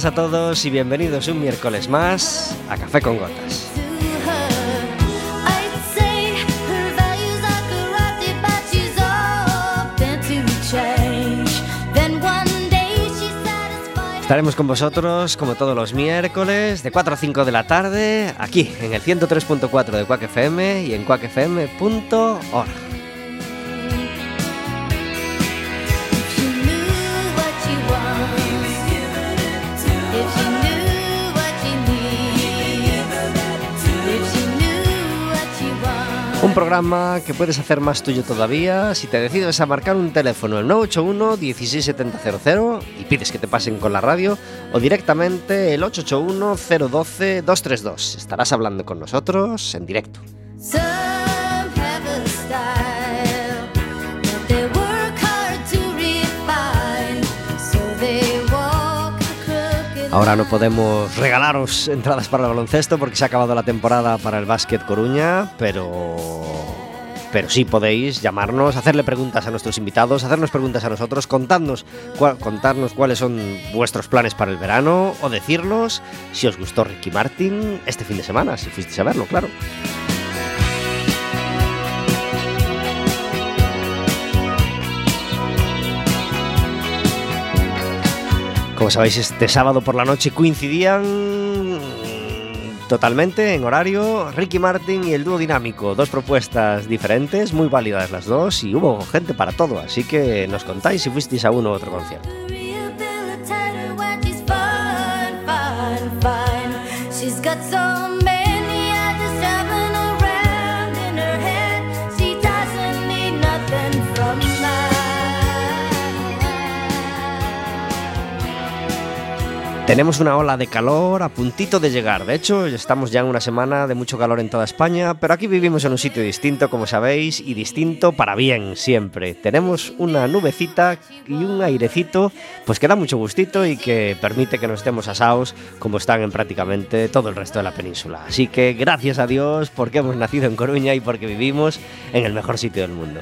Tardes a todos y bienvenidos un miércoles más a Café con Gotas. Estaremos con vosotros como todos los miércoles de 4 a 5 de la tarde aquí en el 103.4 de Quack FM y en quackfm.org. programa que puedes hacer más tuyo todavía si te decides a marcar un teléfono el 981 16700 y pides que te pasen con la radio o directamente el 881 012 232. Estarás hablando con nosotros en directo. Ahora no podemos regalaros entradas para el baloncesto porque se ha acabado la temporada para el Básquet Coruña, pero pero sí podéis llamarnos, hacerle preguntas a nuestros invitados, hacernos preguntas a nosotros, contarnos, contarnos cuáles son vuestros planes para el verano o decirnos si os gustó Ricky Martin este fin de semana, si fuisteis a verlo, claro. Como sabéis, este sábado por la noche coincidían totalmente en horario Ricky Martin y el dúo dinámico. Dos propuestas diferentes, muy válidas las dos y hubo gente para todo, así que nos contáis si fuisteis a uno u otro concierto. Tenemos una ola de calor a puntito de llegar. De hecho, estamos ya en una semana de mucho calor en toda España, pero aquí vivimos en un sitio distinto, como sabéis, y distinto para bien siempre. Tenemos una nubecita y un airecito, pues que da mucho gustito y que permite que nos estemos asados como están en prácticamente todo el resto de la península. Así que gracias a Dios porque hemos nacido en Coruña y porque vivimos en el mejor sitio del mundo.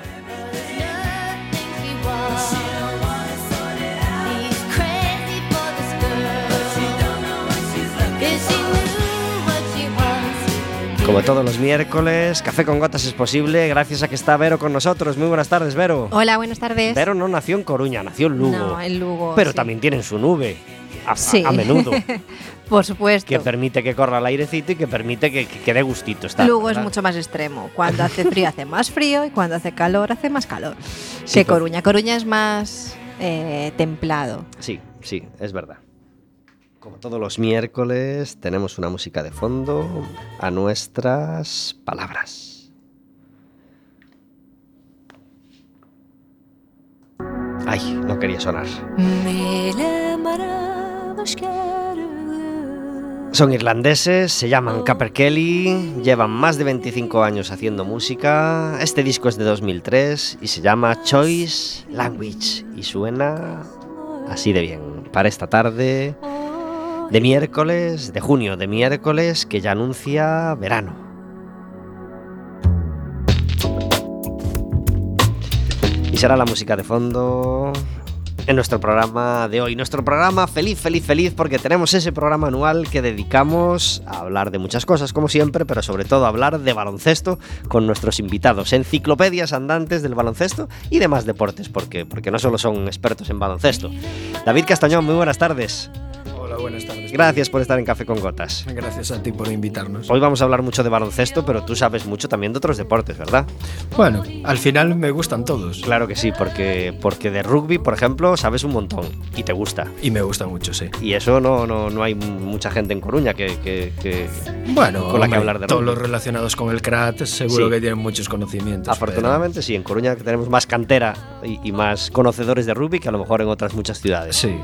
Como todos los miércoles, Café con Gotas es posible gracias a que está Vero con nosotros. Muy buenas tardes, Vero. Hola, buenas tardes. Vero no nació en Coruña, nació en Lugo. No, en Lugo. Pero también tienen su nube. A, Sí. a menudo. Por supuesto. que permite que corra el airecito y que permite que, que, que dé gustito estar. Lugo es ¿verdad? mucho más extremo. Cuando hace frío hace más frío y cuando hace calor hace más calor. Sí, que pues- Coruña. Coruña es más eh, templado. Sí, sí, es verdad. Como todos los miércoles, tenemos una música de fondo a nuestras palabras. Ay, no quería sonar. Son irlandeses, se llaman Capper Kelly, llevan más de 25 años haciendo música. Este disco es de 2003 y se llama Choice Language y suena así de bien. Para esta tarde de miércoles, de junio de miércoles, que ya anuncia verano. Y será la música de fondo en nuestro programa de hoy. Nuestro programa feliz, feliz, feliz, porque tenemos ese programa anual que dedicamos a hablar de muchas cosas, como siempre, pero sobre todo a hablar de baloncesto con nuestros invitados, enciclopedias andantes del baloncesto y demás deportes, porque, porque no solo son expertos en baloncesto. David Castañón, muy buenas tardes. Hola, buenas tardes. Gracias por estar en Café con Gotas. Gracias a ti por invitarnos. Hoy vamos a hablar mucho de baloncesto, pero tú sabes mucho también de otros deportes, ¿verdad? Bueno, al final me gustan todos. Claro que sí, porque, porque de rugby, por ejemplo, sabes un montón y te gusta. Y me gusta mucho, sí. Y eso no, no, no hay mucha gente en Coruña que, que- que- Bueno, Con la que hablar de todos rugby. los relacionados con el CRAT seguro Sí. que tienen muchos conocimientos. afortunadamente sí, en Coruña tenemos más cantera y, y más conocedores de rugby que a lo mejor en otras muchas pero ciudades. Sí,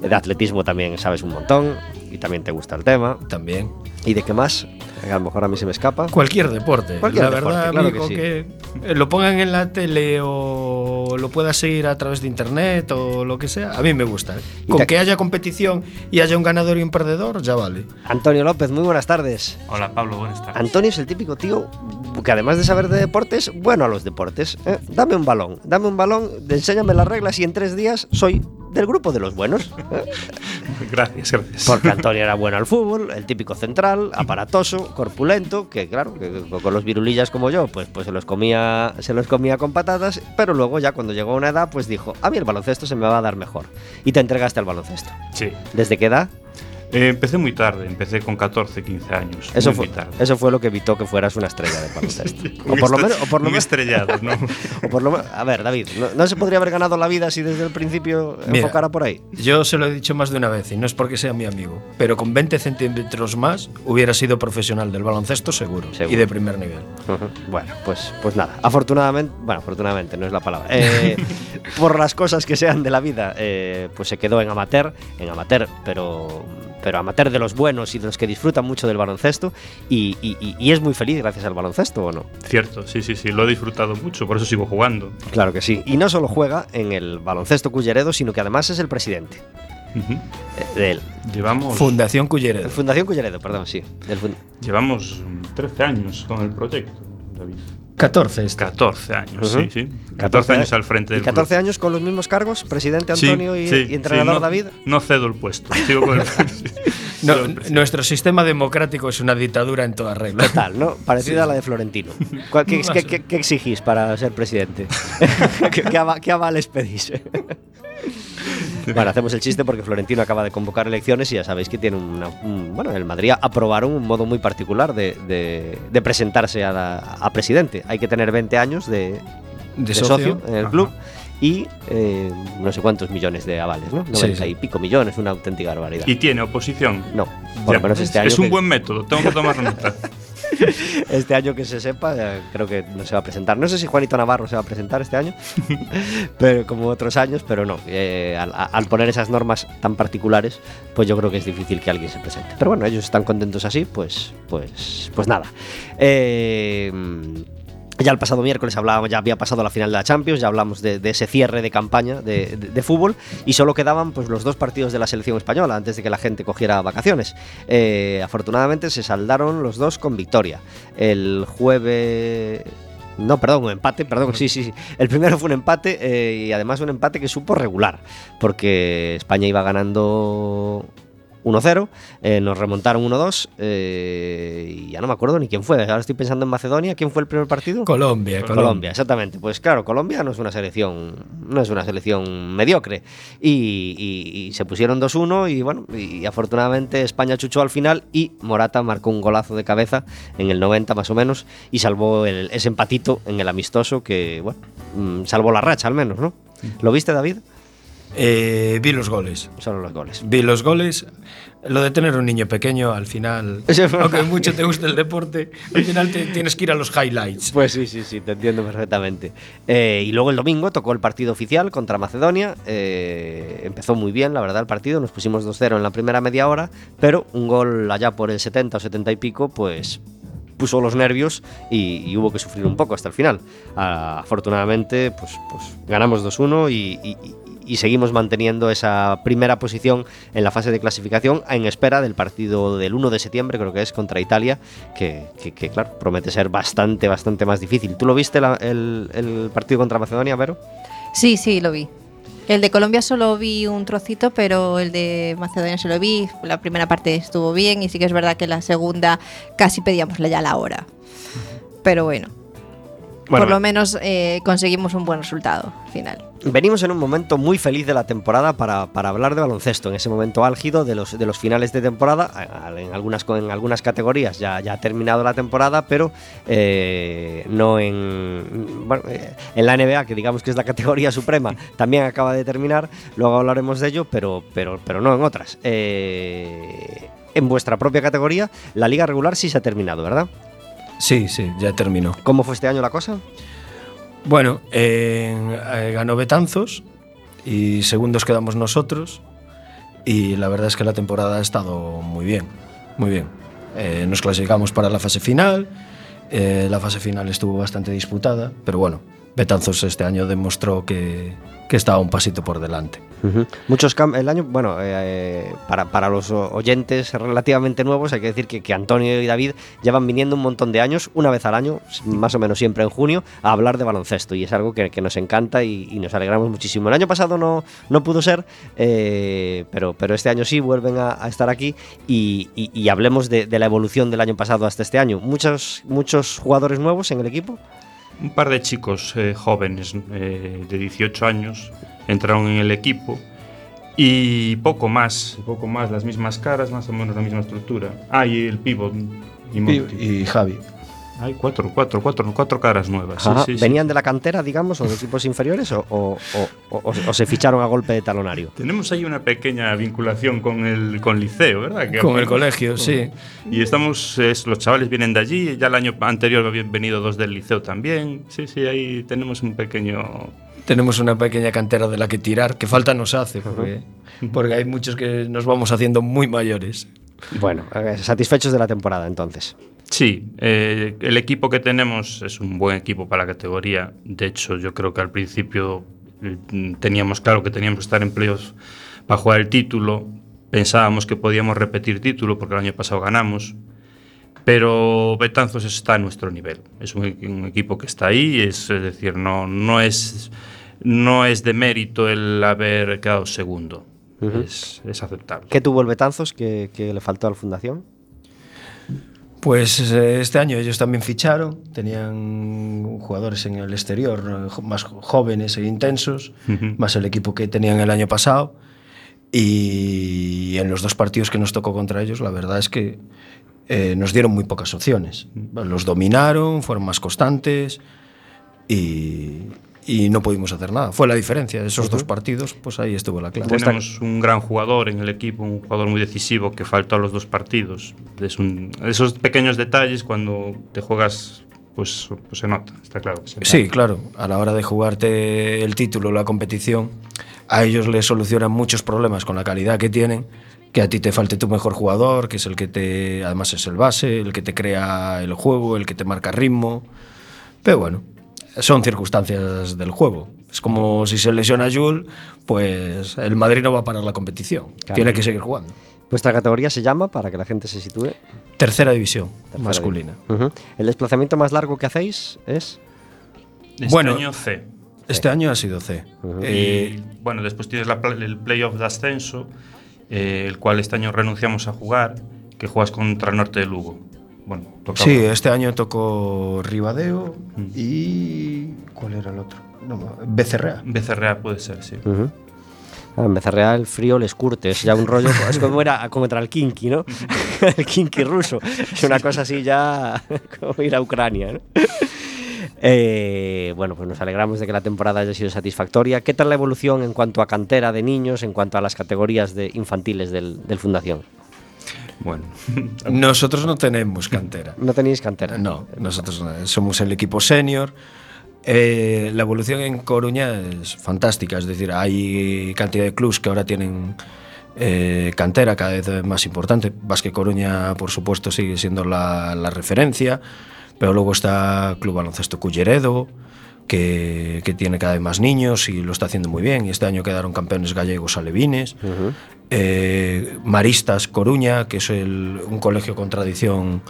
De atletismo también sabes un montón y también te gusta el tema. también. ¿Y de qué más? A lo mejor a mí se me escapa. Cualquier deporte. Cualquier la deporte, verdad, claro amigo, que sí. que eh, lo pongan en la tele o lo puedas seguir a través de internet o lo que sea, a mí me gusta. ¿eh? Con te- que haya competición y haya un ganador y un perdedor, ya vale. Antonio López, muy buenas tardes. Hola Pablo, buenas tardes. Antonio es el típico tío que además de saber de deportes, bueno a los deportes. ¿eh? Dame un balón, dame un balón, enséñame las reglas y en tres días soy del grupo de los buenos. Gracias, gracias. Porque Antonio era bueno al fútbol, el típico central, aparatoso, corpulento, que claro, que con los virulillas como yo, pues, pues se los comía, se los comía con patatas, pero luego ya cuando llegó a una edad, pues dijo, a mí el baloncesto se me va a dar mejor. Y te entregaste al baloncesto. Sí. ¿Desde qué edad? Eh, empecé muy tarde, empecé con 14, 15 años. Eso muy, fue, muy tarde. eso fue lo que evitó que fueras una estrella de baloncesto. o por lo menos, o por lo un menos, estrellado, ¿no? o por lo menos- a ver, David, ¿no, no se podría haber ganado la vida si desde el principio Mira. enfocara por ahí? Yo se lo he dicho más de una vez y no es porque sea mi amigo, pero con 20 centímetros más hubiera sido profesional del baloncesto seguro, Seguro. y de primer nivel. Bueno, pues, pues nada. Afortunadamente, bueno, afortunadamente no es la palabra. Eh, por las cosas que sean de la vida, eh, pues se quedó en amateur, en amateur, pero, pero amateur de los buenos y de los que disfrutan mucho del baloncesto y, y- y- y es muy feliz gracias al baloncesto, ¿o no? Cierto, sí, sí, sí, lo he disfrutado mucho, por eso sigo jugando. Claro que sí. Y no solo juega en el baloncesto Culleredo, sino que además es el presidente eh, de él. Llevamos, Fundación Culleredo. Fundación Culleredo, perdón, sí. del llevamos mm, 13 años con el proyecto, David. 14 este. 14 años, Ujú. sí, sí. 14 años al frente ¿Y del 14 club. años con los mismos cargos? Presidente Sí, Antonio y, sí, y entrenador sí, no, David. No cedo el puesto, sigo con el No, nuestro sistema democrático es una dictadura en toda regla. Tal, ¿no? Parecida a la de Florentino. ¿Cuál- ¿Qué, qué- qué- qué exigís para ser presidente? ¿Qué, qué ava- qué avales pedís? bueno, hacemos el chiste porque Florentino acaba de convocar elecciones y ya sabéis que tiene una, un- bueno, en el Madrid aprobaron un modo muy particular de, de- de presentarse a, la- a presidente. Hay que tener 20 años de, De de socio. socio en el Ajá. club y eh, no sé cuántos millones de avales, ¿no? 90 sí. y pico millones, una auténtica barbaridad. Y tiene oposición. no, por lo menos este año. es un que- buen método, tengo que tomar nota. este año que se sepa, eh, creo que no se va a presentar. No sé si Juanito Navarro se va a presentar este año, pero como otros años, pero no. eh, al, poner esas normas tan particulares, pues yo creo que es difícil que alguien se presente. Pero bueno, ellos están contentos así, pues, pues, pues nada. Eh, ya el pasado miércoles hablábamos, ya había pasado la final de la Champions, ya hablamos de, ese cierre de campaña de fútbol y solo quedaban pues los dos partidos de la selección española antes de que la gente cogiera vacaciones. Eh, afortunadamente se saldaron los dos con victoria. El jueves no, perdón, un empate, perdón, sí, sí, sí. El primero fue un empate eh, y además un empate que supo regular, porque España iba ganando 1-0, eh, nos remontaron 1-2 eh, y ya no me acuerdo ni quién fue. Ahora estoy pensando en Macedonia. ¿Quién fue el primer partido? Colombia, Colombia. Colombia. exactamente. Pues claro, Colombia no es una selección, no es una selección mediocre. Y, y- y se pusieron 2-1 y bueno, y afortunadamente España chuchó al final y Morata marcó un golazo de cabeza en el 90 más o menos y salvó el- ese empatito en el amistoso que, bueno, mm, salvó la racha al menos, ¿no? ¿Lo viste, David? Eh, vi los goles. Solo los goles. Vi los goles. Lo de tener un niño pequeño, al final, aunque mucho te guste el deporte, al final te- tienes que ir a los highlights. Pues sí, sí, sí, te entiendo perfectamente. Eh, y luego el domingo tocó el partido oficial contra Macedonia. Eh, empezó muy bien, la verdad, el partido. Nos pusimos 2-0 en la primera media hora, pero un gol allá por el 70 o 70 y pico, pues puso los nervios y, y hubo que sufrir un poco hasta el final. Ah, afortunadamente, pues, pues ganamos 2-1 y, y- y- seguimos manteniendo esa primera posición en la fase de clasificación en espera del partido del 1 de septiembre, creo que es contra Italia, que, que- claro, promete ser bastante, bastante más difícil. ¿Tú lo viste el partido contra Macedonia, Vero? Sí, sí, lo vi. El de Colombia solo vi un trocito, pero el de Macedonia se lo vi. La primera parte estuvo bien y sí que es verdad que la segunda casi pedíamos ya la hora. Pero bueno, Bueno, por lo menos eh, conseguimos un buen resultado final. Venimos en un momento muy feliz de la temporada para, para hablar de baloncesto, en ese momento álgido de los, de los finales de temporada. En algunas, en algunas categorías ya, ya ha terminado la temporada, pero eh, no en, bueno, eh, en la NBA, que digamos que es la categoría suprema, también acaba de terminar. Luego hablaremos de ello, pero, pero, pero no en otras. Eh, en vuestra propia categoría, la liga regular sí se ha terminado, ¿verdad? Sí, sí, ya terminó. ¿Cómo fue este año la cosa? Bueno, eh, eh, ganó Betanzos y segundos quedamos nosotros y la verdad es que la temporada ha estado muy bien, muy bien. Eh, nos clasificamos para la fase final, eh, la fase final estuvo bastante disputada, pero bueno, Betanzos este año demostró que, estaba un pasito por delante. Muchos cam- el año, bueno, eh, para, para los oyentes relativamente nuevos hay que decir que, que Antonio y David llevan viniendo un montón de años, una vez al año, más o menos siempre en junio, a hablar de baloncesto y es algo que, que nos encanta y, y nos alegramos muchísimo. El año pasado no, no pudo ser, eh, pero, pero este año sí vuelven a, estar aquí y, y- y hablemos de, de la evolución del año pasado hasta este año. Muchos, muchos jugadores nuevos en el equipo. Un par de chicos eh, jóvenes eh, de 18 años entraron en el equipo y poco más, poco más, las mismas caras, más o menos la misma estructura. Ah, y el pivot y Monty. Y, y Javi. Hay cuatro, cuatro, cuatro, cuatro caras nuevas. sí, sí, sí. ¿Venían de la cantera, digamos, o de equipos inferiores o, o- o- o- o se ficharon a golpe de talonario? Tenemos ahí una pequeña vinculación con el con liceo, ¿verdad? Que- Con el colegio, sí. Y estamos, es- los chavales vienen de allí, ya el año anterior habían venido dos del liceo también. Sí, sí, ahí tenemos un pequeño... Tenemos una pequeña cantera de la que tirar, que falta nos hace, porque, porque hay muchos que nos vamos haciendo muy mayores. Bueno, eh, satisfechos de la temporada entonces. Sí, eh, el equipo que tenemos es un buen equipo para la categoría. De hecho, yo creo que al principio eh, teníamos claro que teníamos que estar en playoffs para jugar el título. Pensábamos que podíamos repetir título porque el año pasado ganamos. Pero Betanzos está a nuestro nivel. Es un, un equipo que está ahí, es, es decir, no, no, es, no es de mérito el haber quedado segundo. es, es aceptable. ¿Qué tuvo el Betanzos que, que le faltó a la fundación? Pues eh, este año ellos también ficharon, tenían jugadores en el exterior eh, más jóvenes e intensos, uh -huh. más el equipo que tenían el año pasado. Y en los dos partidos que nos tocó contra ellos, la verdad es que eh, nos dieron muy pocas opciones. Los dominaron, fueron más constantes y, y no pudimos hacer nada. Fue la diferencia. Esos dos partidos, pues ahí estuvo la clave. Tenemos un gran jugador en el equipo, un jugador muy decisivo que faltó a los dos partidos. Es un- esos pequeños detalles cuando te juegas, pues, pues se nota, está claro. que se nota. Sí, claro. A la hora de jugarte el título, la competición, a ellos les solucionan muchos problemas con la calidad que tienen. Que a ti te falte tu mejor jugador, que es el que te, además es el base, el que te crea el juego, el que te marca ritmo. Pero bueno, son circunstancias del juego. Es como si se lesiona Jules, pues el Madrid no va a parar la competición. Claro. Tiene que seguir jugando. Vuestra categoría se llama, para que la gente se sitúe. Tercera división Tercera masculina. ¿El desplazamiento más largo que hacéis es? Este Bueno, año C. Este año ha sido C. Eh, y bueno, después tienes la el playoff de ascenso, eh, el cual este año renunciamos a jugar, que juegas contra el Norte de Lugo. Tocaba- Sí, este año tocó Ribadeo y. ¿Cuál era el otro? No, Becerrea. BCRA puede ser, sí. Ah, en Becerrea el frío les curte, es ya un rollo, es como era contra el kinky, ¿no? el kinky ruso. Es una cosa así ya como ir a Ucrania, ¿no? Eh, bueno, pues nos alegramos de que la temporada haya sido satisfactoria. ¿Qué tal la evolución en cuanto a cantera de niños, en cuanto a las categorías de infantiles del, del Fundación? Bueno, nosotros no tenemos cantera. ¿No tenéis cantera? No, nosotros no. somos el equipo senior. Eh, la evolución en Coruña es fantástica, es decir, hay cantidad de clubs que ahora tienen eh, cantera cada vez más importante. Vasque Coruña, por supuesto, sigue siendo la, la referencia, pero luego está Club Baloncesto Culleredo, que, que, tiene cada vez más niños y lo está haciendo muy bien. Y este año quedaron campeones gallegos alevines. Uh -huh eh, Maristas Coruña, que es el, un colegio con tradición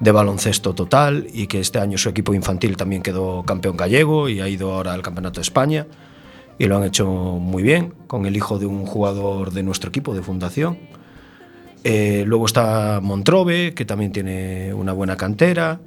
de baloncesto total y que este año su equipo infantil también quedó campeón gallego y ha ido ahora al Campeonato de España y lo han hecho muy bien con el hijo de un jugador de nuestro equipo de fundación. Eh, luego está Montrove, que también tiene una buena cantera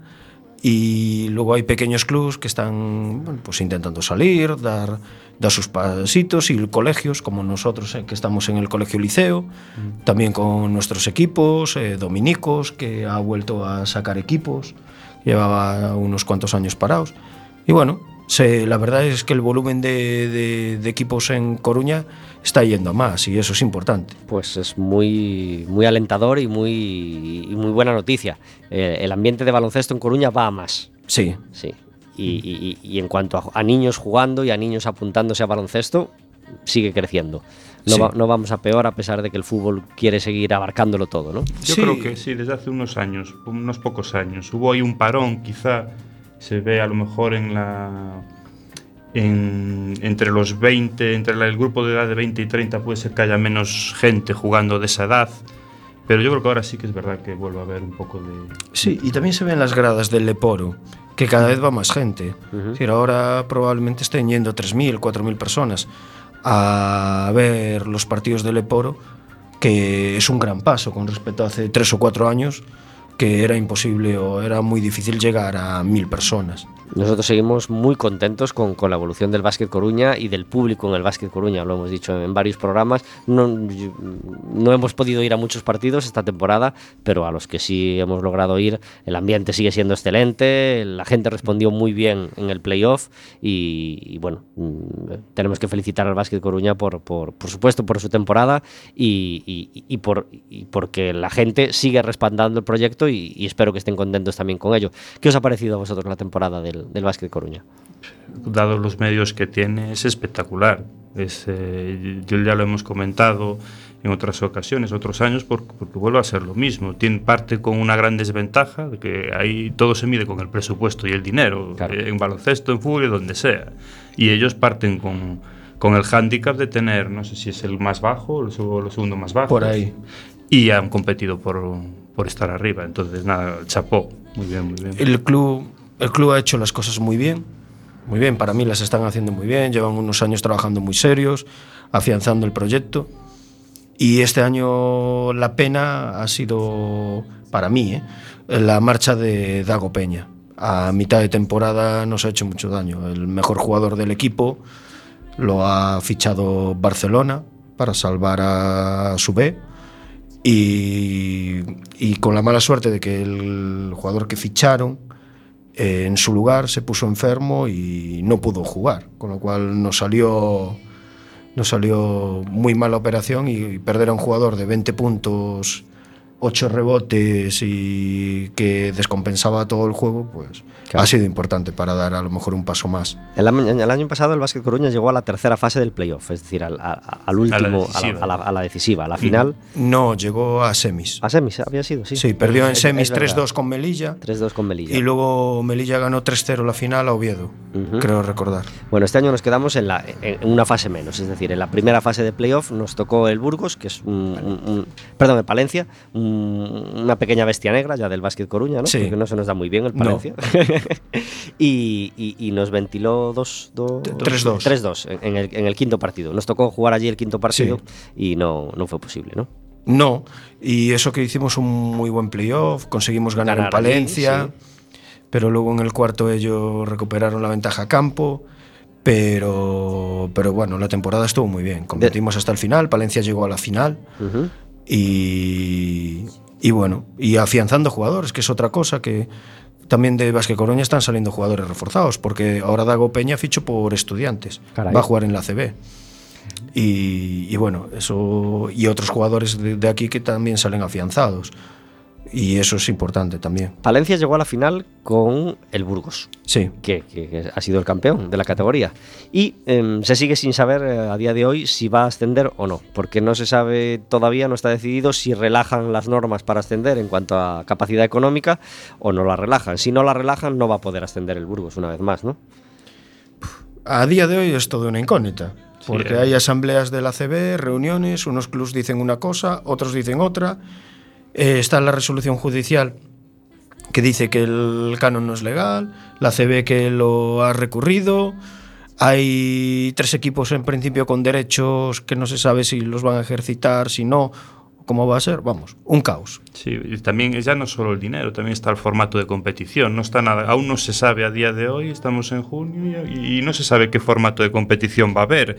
e logo hai pequeños clubs que están bueno, pues intentando salir, dar dar sus pasitos y colegios como nosotros eh, que estamos en el colegio liceo, mm. también con nuestros equipos, eh, Dominicos que ha vuelto a sacar equipos, llevaba unos cuantos años parados y bueno, se, la verdad es que el volumen de, de, de equipos en Coruña está yendo a más, y eso es importante. Pues es muy, muy alentador y muy, y muy buena noticia. Eh, el ambiente de baloncesto en Coruña va a más. Sí, Sí. Y, y- y- y en cuanto a, a niños jugando y a niños apuntándose a baloncesto, sigue creciendo. No, Sí. va- no vamos a peor a pesar de que el fútbol quiere seguir abarcándolo todo, ¿no? Yo Sí. creo que sí, desde hace unos años, unos pocos años. Hubo ahí un parón, quizá se ve a lo mejor en la en, entre los 20, entre el grupo de edad de 20 y 30 puede ser que haya menos gente jugando de esa edad. Pero yo creo que ahora sí que es verdad que vuelve a haber un poco de... Sí, y también se ven las gradas del Leporo, que cada vez va más gente. Uh -huh. es decir, ahora probablemente estén yendo 3.000, 4.000 personas a ver los partidos del Leporo, que es un gran paso con respecto a hace 3 o 4 años, que era imposible o era muy difícil llegar a 1.000 personas. Nosotros seguimos muy contentos con, con la evolución del básquet Coruña y del público en el básquet Coruña, lo hemos dicho en varios programas. No, no hemos podido ir a muchos partidos esta temporada, pero a los que sí hemos logrado ir, el ambiente sigue siendo excelente, la gente respondió muy bien en el playoff y, y bueno, mm, tenemos que felicitar al básquet Coruña por, por, por supuesto por su temporada y, y- y por, porque la gente sigue respaldando el proyecto y espero que estén contentos también con ello. ¿Qué os ha parecido a vosotros la temporada del, del básquet Coruña? dado los medios que tiene, es espectacular. Es, eh, yo ya lo hemos comentado en otras ocasiones, otros años, porque, porque vuelve a ser lo mismo. Tiene parte con una gran desventaja, de que ahí todo se mide con el presupuesto y el dinero, Claro. eh, en baloncesto, en fútbol, donde sea. Y ellos parten con, con el hándicap de tener, no sé si es el más bajo o el, seg- el segundo más bajo. Por ahí. Y han competido por, por estar arriba. Entonces, nada, chapó. Muy bien, muy bien. El club, el club ha hecho las cosas muy bien, muy bien, para mí las están haciendo muy bien, llevan unos años trabajando muy serios, afianzando el proyecto. Y este año la pena ha sido, para mí, ¿eh? la marcha de Dago Peña. A mitad de temporada nos ha hecho mucho daño. El mejor jugador del equipo lo ha fichado Barcelona para salvar a su B. Y, y con la mala suerte de que el jugador que ficharon eh, en su lugar se puso enfermo y no pudo jugar, con lo cual nos salió, nos salió muy mala operación y perder a un jugador de 20 puntos 8 rebotes y que descompensaba todo el juego, pues Claro. ha sido importante para dar a lo mejor un paso más. El, año- el año pasado el Básquet Coruña llegó a la tercera fase del playoff, es decir, al, al último, a la, decisiva. a la- a la decisiva, a la final. No, llegó a semis. A semis había sido, sí. Sí, perdió en semis es verdad. 3-2 con Melilla 3-2 con Melilla. y luego Melilla ganó 3-0 la final a Oviedo, creo recordar. Bueno, este año nos quedamos en, la, en una fase menos, es decir, en la primera fase de playoff nos tocó el Burgos, que es un, un- un- perdón, el Palencia, un- una pequeña bestia negra ya del básquet Coruña, ¿no? Sí. Porque no se nos da muy bien el No. Palencia. y, y- y nos ventiló 2 3-2. 3-2 en, el, en el quinto partido. Nos tocó jugar allí el quinto partido y no, no fue posible, ¿no? No, y eso que hicimos un muy buen playoff, conseguimos ganar, Ganar en allí, Palencia, pero luego en el cuarto ellos recuperaron la ventaja a campo, pero, pero bueno, la temporada estuvo muy bien, competimos hasta el final, Palencia llegó a la final Ujú. y, y bueno, y afianzando jugadores, que es otra cosa que también de Vázquez Coruña están saliendo jugadores reforzados, porque ahora Dago Peña fichó por estudiantes, Caray. va a jugar en la CB. Y, y bueno, eso y otros jugadores de, de, aquí que también salen afianzados. Y eso es importante también. Palencia llegó a la final con el Burgos. Sí. que, que- que ha sido el campeón de la categoría. Y em, se sigue sin saber eh, a día de hoy si va a ascender o no, porque no se sabe todavía, no está decidido si relajan las normas para ascender en cuanto a capacidad económica o no la relajan. Si no la relajan, no va a poder ascender el Burgos una vez más, ¿no? A día de hoy es todo una incógnita. Porque eh. hay asambleas de la CB, reuniones, unos clubs dicen una cosa, otros dicen otra. Eh, está la resolución judicial que dice que el canon no es legal, la CB que lo ha recurrido. Hay tres equipos en principio con derechos que no se sabe si los van a ejercitar, si no, cómo va a ser. Vamos, un caos. Sí, y también ya no solo el dinero, también está el formato de competición. No está nada, aún no se sabe a día de hoy, estamos en junio y, y no se sabe qué formato de competición va a haber.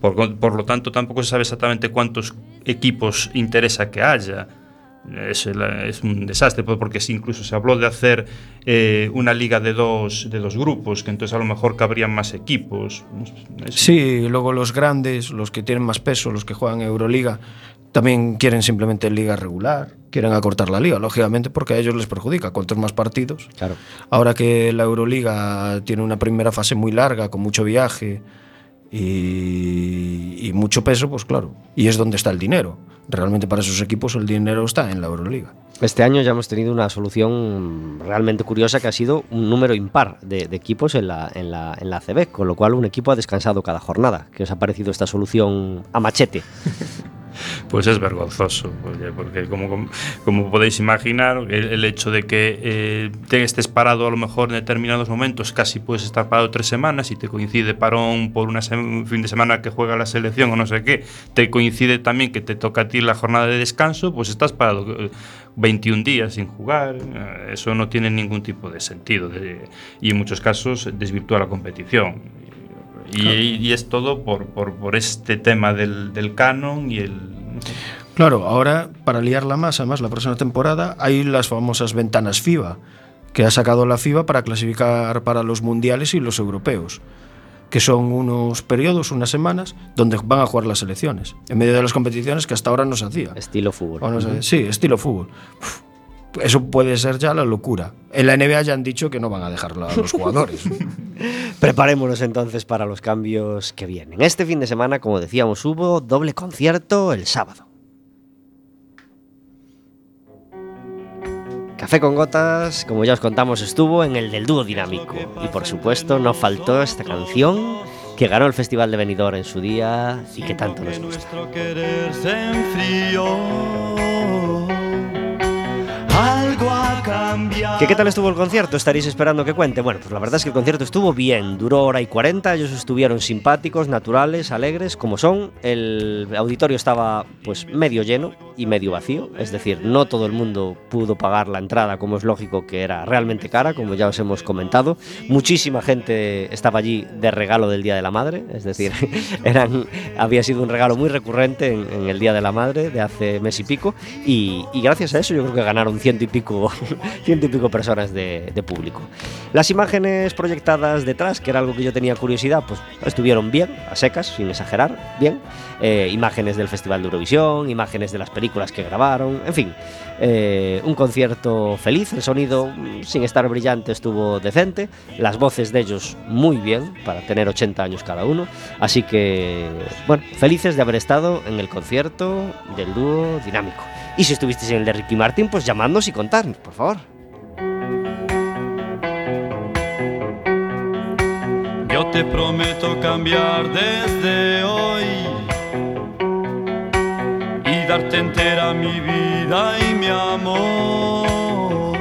Por, por lo tanto, tampoco se sabe exactamente cuántos equipos interesa que haya. Es, es un desastre pues, porque si incluso se habló de hacer eh, una liga de dos, de dos grupos, que entonces a lo mejor cabrían más equipos. Es- Sí, luego los grandes, los que tienen más peso, los que juegan Euroliga, también quieren simplemente liga regular, quieren acortar la liga, lógicamente, porque a ellos les perjudica. Cuantos más partidos. Claro. Ahora que la Euroliga tiene una primera fase muy larga, con mucho viaje, y, y mucho peso, pues claro. Y es donde está el dinero. Realmente para esos equipos el dinero está en la Euroliga. Este año ya hemos tenido una solución realmente curiosa que ha sido un número impar de, de equipos en la, en, la, en la ACB, con lo cual un equipo ha descansado cada jornada. ¿Qué os ha parecido esta solución a machete? Pues es vergonzoso, porque como, como, podéis imaginar, el, hecho de que eh, te estés parado a lo mejor en determinados momentos, casi puedes estar parado tres semanas y te coincide parón por un fin de semana que juega la selección o no sé qué, te coincide también que te toca a ti la jornada de descanso, pues estás parado 21 días sin jugar, eh, eso no tiene ningún tipo de sentido y en muchos casos desvirtúa la competición. Y, claro. y, es todo por, por, por este tema del, del, canon y el... Claro, ahora para liarla más, además la próxima temporada hay las famosas ventanas FIBA, que ha sacado la FIBA para clasificar para los mundiales y los europeos, que son unos periodos, unas semanas, donde van a jugar las selecciones, en medio de las competiciones que hasta ahora no se hacía. Estilo fútbol. No sí, estilo fútbol. Uf eso puede ser ya la locura. En la NBA ya han dicho que no van a dejarlo a los jugadores. Preparémonos entonces para los cambios que vienen. Este fin de semana, como decíamos, hubo doble concierto el sábado. Café con Gotas, como ya os contamos, estuvo en el del dúo dinámico. Y por supuesto, no faltó esta canción que ganó el Festival de Benidorm en su día y que tanto nos gusta. ¿Que ¿Qué tal estuvo el concierto? Estaréis esperando que cuente. Bueno, pues la verdad es que el concierto estuvo bien, duró hora y 40, ellos estuvieron simpáticos, naturales, alegres, como son. El auditorio estaba pues medio lleno y medio vacío, es decir, no todo el mundo pudo pagar la entrada, como es lógico que era realmente cara, como ya os hemos comentado. Muchísima gente estaba allí de regalo del Día de la Madre, es decir, eran, había sido un regalo muy recurrente en, en el Día de la Madre de hace mes y pico, y, y gracias a eso yo creo que ganaron ciento y pico, ciento y pico personas de, de, público. Las imágenes proyectadas detrás, que era algo que yo tenía curiosidad, pues estuvieron bien, a secas, sin exagerar, bien. Eh, imágenes del Festival de Eurovisión, imágenes de las películas que grabaron, en fin, eh, un concierto feliz, el sonido mm, sin estar brillante estuvo decente, las voces de ellos muy bien, para tener 80 años cada uno, así que, bueno, felices de haber estado en el concierto del dúo dinámico. Y si estuvisteis en el de Ricky Martin, pues llamadnos y contadnos, por favor. Yo te prometo cambiar desde hoy y darte entera mi vida y mi amor.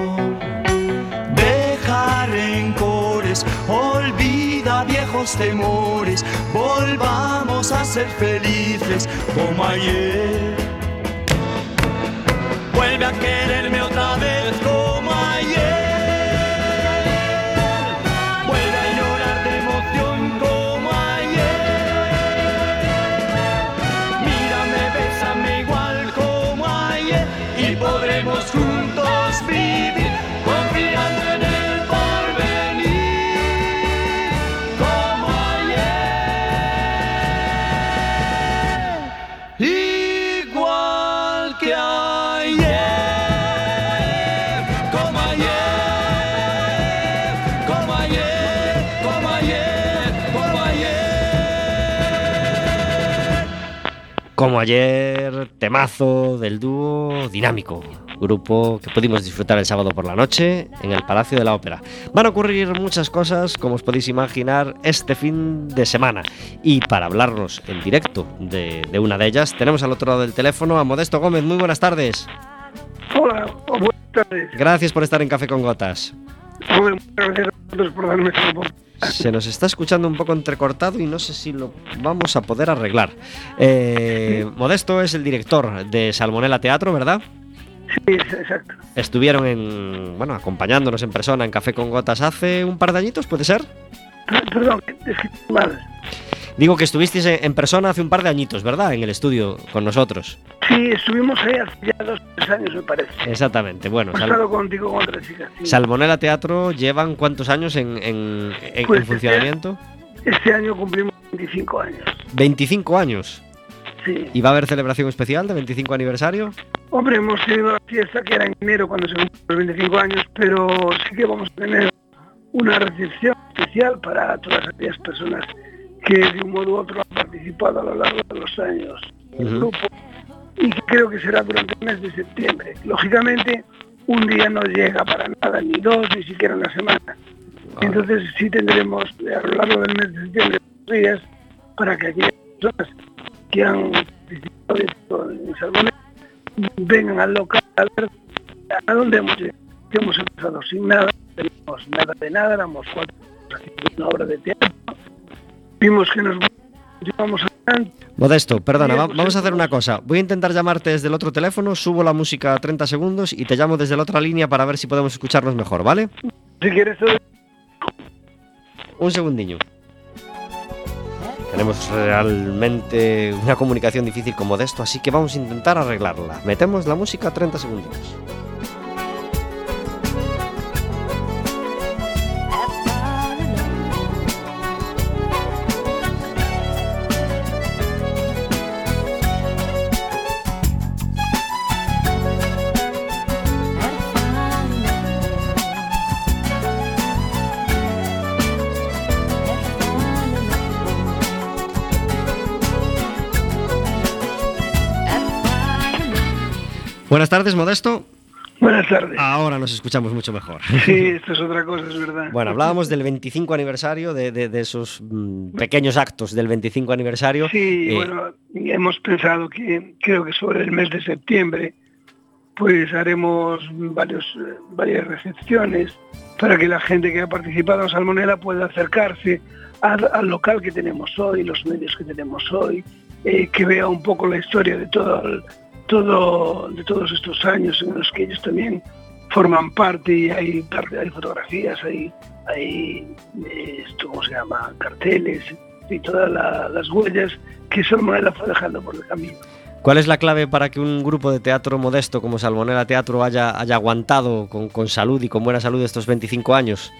Dejar rencores, olvida viejos temores, volvamos a ser felices como ayer. Vuelve a quererme otra vez Como ayer, temazo del dúo dinámico, grupo que pudimos disfrutar el sábado por la noche en el Palacio de la Ópera. Van a ocurrir muchas cosas, como os podéis imaginar, este fin de semana. Y para hablarnos en directo de, de una de ellas, tenemos al otro lado del teléfono a Modesto Gómez. Muy buenas tardes. Hola, buenas tardes. Gracias por estar en Café con Gotas. Se nos está escuchando un poco entrecortado y no sé si lo vamos a poder arreglar. Eh, Modesto es el director de Salmonella Teatro, ¿verdad? Sí, exacto. Estuvieron en, bueno, acompañándonos en persona en Café con Gotas hace un par de añitos, ¿puede ser? Perdón, es que mal. Digo que estuvisteis en persona hace un par de añitos, ¿verdad? En el estudio con nosotros. Sí, estuvimos ahí hace ya dos tres años, me parece. Exactamente, bueno. He estado contigo con otra chica. Sí. Salmonella Teatro llevan cuántos años en, en, en, Pues en funcionamiento? Este, este año cumplimos 25 años. 25 años. Sí. ¿Y va a haber celebración especial de 25 aniversario? Hombre, hemos tenido la fiesta que era en enero cuando se cumplen los 25 años, pero sí que vamos a tener una recepción especial para todas aquellas personas que de un modo u otro ha participado a lo largo de los años en el grupo y que creo que será durante el mes de septiembre. Lógicamente, un día no llega para nada, ni dos, ni siquiera una semana. Entonces sí tendremos eh, a lo largo del mes de septiembre días para que aquellas personas que han participado en Salmones vengan al local a ver a dónde hemos llegado. Hemos empezado sin nada, no teníamos nada de nada, éramos cuatro haciendo una obra de teatro. Vimos que nos llevamos adelante. Modesto, perdona, va- vamos a hacer una cosa. Voy a intentar llamarte desde el otro teléfono, subo la música a 30 segundos y te llamo desde la otra línea para ver si podemos escucharnos mejor, ¿vale? Si quieres, Un segundillo. Tenemos realmente una comunicación difícil con Modesto, así que vamos a intentar arreglarla. Metemos la música a 30 segundos. Buenas tardes, Modesto. Buenas tardes. Ahora nos escuchamos mucho mejor. Sí, esto es otra cosa, es verdad. Bueno, hablábamos del 25 aniversario, de, de- de esos mm, pequeños actos del 25 aniversario. Sí, Eh, bueno, hemos pensado que creo que sobre el mes de septiembre pues haremos varios, varias recepciones para que la gente que ha participado en Salmonella pueda acercarse al, al local que tenemos hoy, los medios que tenemos hoy, eh, que vea un poco la historia de todo, el- todo de todos estos años en los que ellos también forman parte y hay hay fotografías, hay, hay eh, esto, ¿cómo se llama? carteles y todas la- las huellas que Salmonella fue dejando por el camino. ¿Cuál es la clave para que un grupo de teatro modesto como Salmonella Teatro haya, haya aguantado con, con salud y con buena salud estos 25 años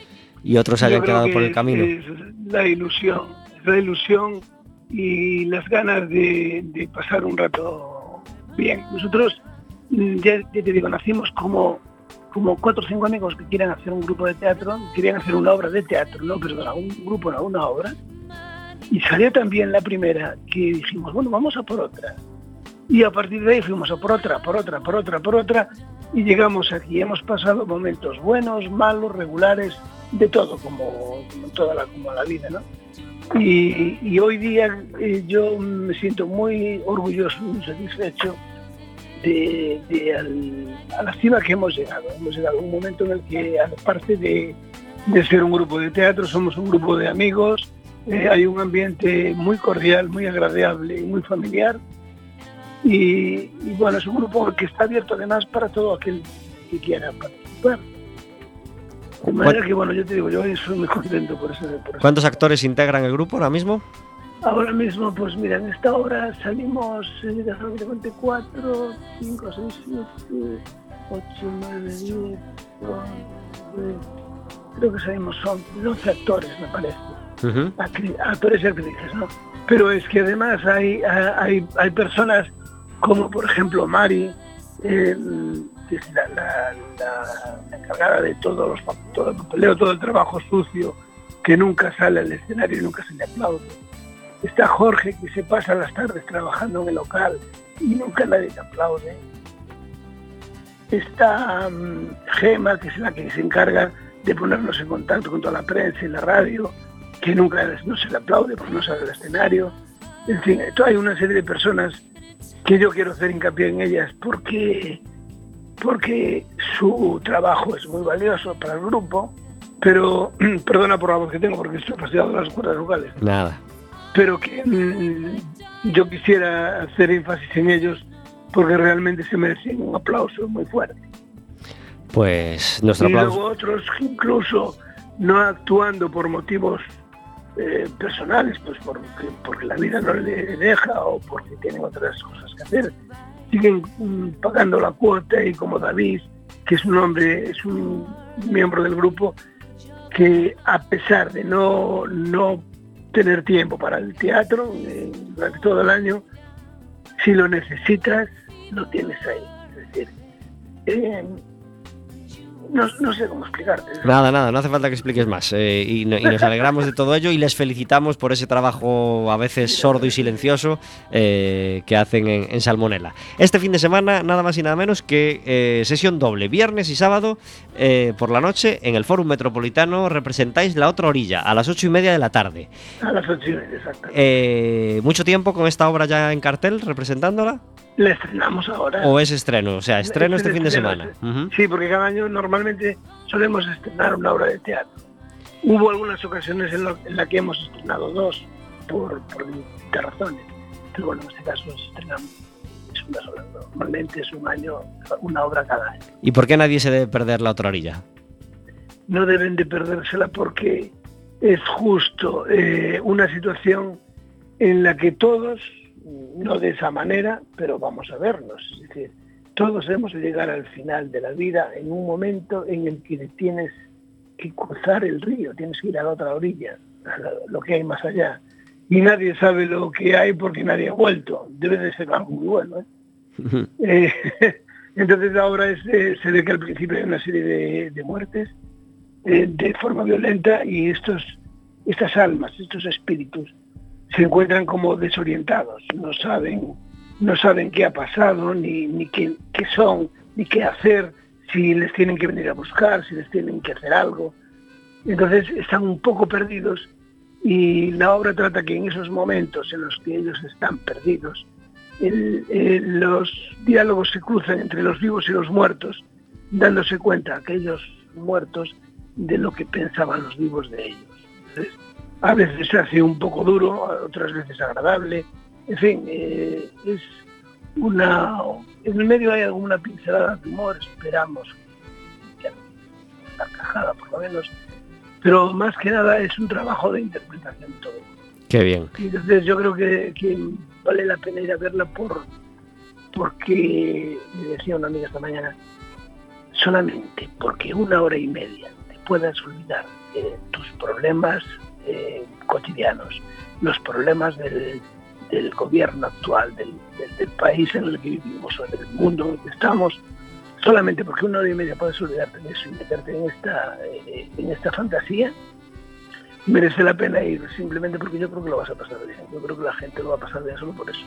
y otros hayan Yo quedado que por el camino? Es la ilusión, es la ilusión y las ganas de, de pasar un rato bien. Nosotros, mm, ya, te digo, nacimos como, como cuatro o cinco amigos que quieren hacer un grupo de teatro, querían hacer una obra de teatro, no, perdona, un grupo, no, una obra. Y salió también la primera que dijimos, bueno, vamos a por otra. Y a partir de ahí fuimos a por otra, por otra, por otra, por otra, y llegamos aquí. Hemos pasado momentos buenos, malos, regulares, de todo, como, como toda la, como la vida, ¿no? Y, y hoy día eh, yo me siento muy orgulloso, muy satisfecho de, de al- a la cima que hemos llegado. Hemos llegado a un momento en el que, aparte de, de ser un grupo de teatro, somos un grupo de amigos, eh, hay un ambiente muy cordial, muy agradable y muy familiar. Y, y bueno, es un grupo que está abierto además para todo aquel que quiera participar. De manera que, bueno, yo te digo, yo soy muy contento por eso. Por eso. ¿Cuántos actores integran el grupo ahora mismo? Ahora mismo, pues mira, en esta hora salimos, eh, déjame que te cuente, 4, 5, 6, 7, 8, 9, 10, 11, creo que salimos, son 12 actores, me parece. Ujú. Acri- actores y actrices, ¿no? Pero es que además hay, hay, hay personas como por ejemplo Mari, eh, que es la, la- la- la encargada de todos los, todo el papeleo, todo el trabajo sucio, que nunca sale al escenario y nunca se le aplaude. Está Jorge, que se pasa las tardes trabajando en el local y nunca nadie le aplaude. Está mm, Gema, que es la que se encarga de ponernos en contacto con toda la prensa y la radio, que nunca no se le aplaude porque no sale al escenario. En fin, hay una serie de personas que yo quiero hacer hincapié en ellas porque, porque su trabajo es muy valioso para el grupo, pero, perdona por la voz que tengo porque estoy fastidiado de las cuerdas vocales, Nada. Pero que mm, yo quisiera hacer énfasis en ellos porque realmente se merecen un aplauso muy fuerte. Pues nuestro y aplauso. luego otros que incluso no actuando por motivos eh, personales, pues porque, porque la vida no le deja o porque tienen otras cosas que hacer, siguen mm, pagando la cuota y como David, que es un hombre, es un miembro del grupo que a pesar de no, no tener tiempo para el teatro eh, durante todo el año, si lo necesitas, lo tienes ahí. Eh, no, no sé cómo explicarte. Nada, nada, no hace falta que expliques más. eh, y, no- y nos alegramos de todo ello y les felicitamos por ese trabajo a veces sordo y silencioso eh, que hacen en, en Salmonella. Este fin de semana, nada más y nada menos que eh, sesión doble, viernes y sábado eh, por la noche en el Fórum Metropolitano representáis la otra orilla a las ocho y media de la tarde. A las ocho y media, exacto. Eh, ¿Mucho tiempo con esta obra ya en cartel representándola? La estrenamos ahora. ¿O es estreno? O sea, estreno este Este fin de semana. Sí, porque cada año normalmente solemos estrenar una obra de teatro. Hubo algunas ocasiones en, las la que hemos estrenado dos, por, por distintas razones. Pero bueno, en este caso estrenamos es una sola. Normalmente es un año, una obra cada año. ¿Y por qué nadie se debe perder la otra orilla? No deben de perdérsela porque es justo eh, una situación en la que todos, no de esa manera, pero vamos a vernos. Es decir, todos hemos de llegar al final de la vida en un momento en el que tienes que cruzar el río, tienes que ir a la otra orilla, a lo que hay más allá. Y nadie sabe lo que hay porque nadie ha vuelto. Debe de ser algo muy bueno. ¿eh? Eh, entonces ahora es, eh, se ve que al principio hay una serie de, de muertes eh, de forma violenta y estos, estas almas, estos espíritus, se encuentran como desorientados, no saben, no saben qué ha pasado, ni, ni qué, qué son, ni qué hacer, si les tienen que venir a buscar, si les tienen que hacer algo. Entonces están un poco perdidos y la obra trata que en esos momentos en los que ellos están perdidos, los diálogos se cruzan entre los vivos y los muertos, dándose cuenta aquellos muertos de lo que pensaban los vivos de ellos. A veces se hace un poco duro, otras veces agradable. En fin, eh, es una... En el medio hay alguna pincelada de humor, esperamos que una cajada por lo menos, pero más que nada es un trabajo de interpretación todo. Qué bien. Entonces yo creo que, que vale la pena ir a verla por porque, me decía una amiga esta mañana, solamente porque una hora y media te puedas olvidar de tus problemas eh, cotidianos, los problemas del, del gobierno actual, del, del- del país en el que vivimos o del mundo en el que estamos, solamente porque una hora y media puedes olvidarte de eso y meterte en esta, eh, en esta fantasía, merece la pena ir, simplemente porque yo creo que lo vas a pasar bien. Yo creo que la gente lo va a pasar bien solo por eso.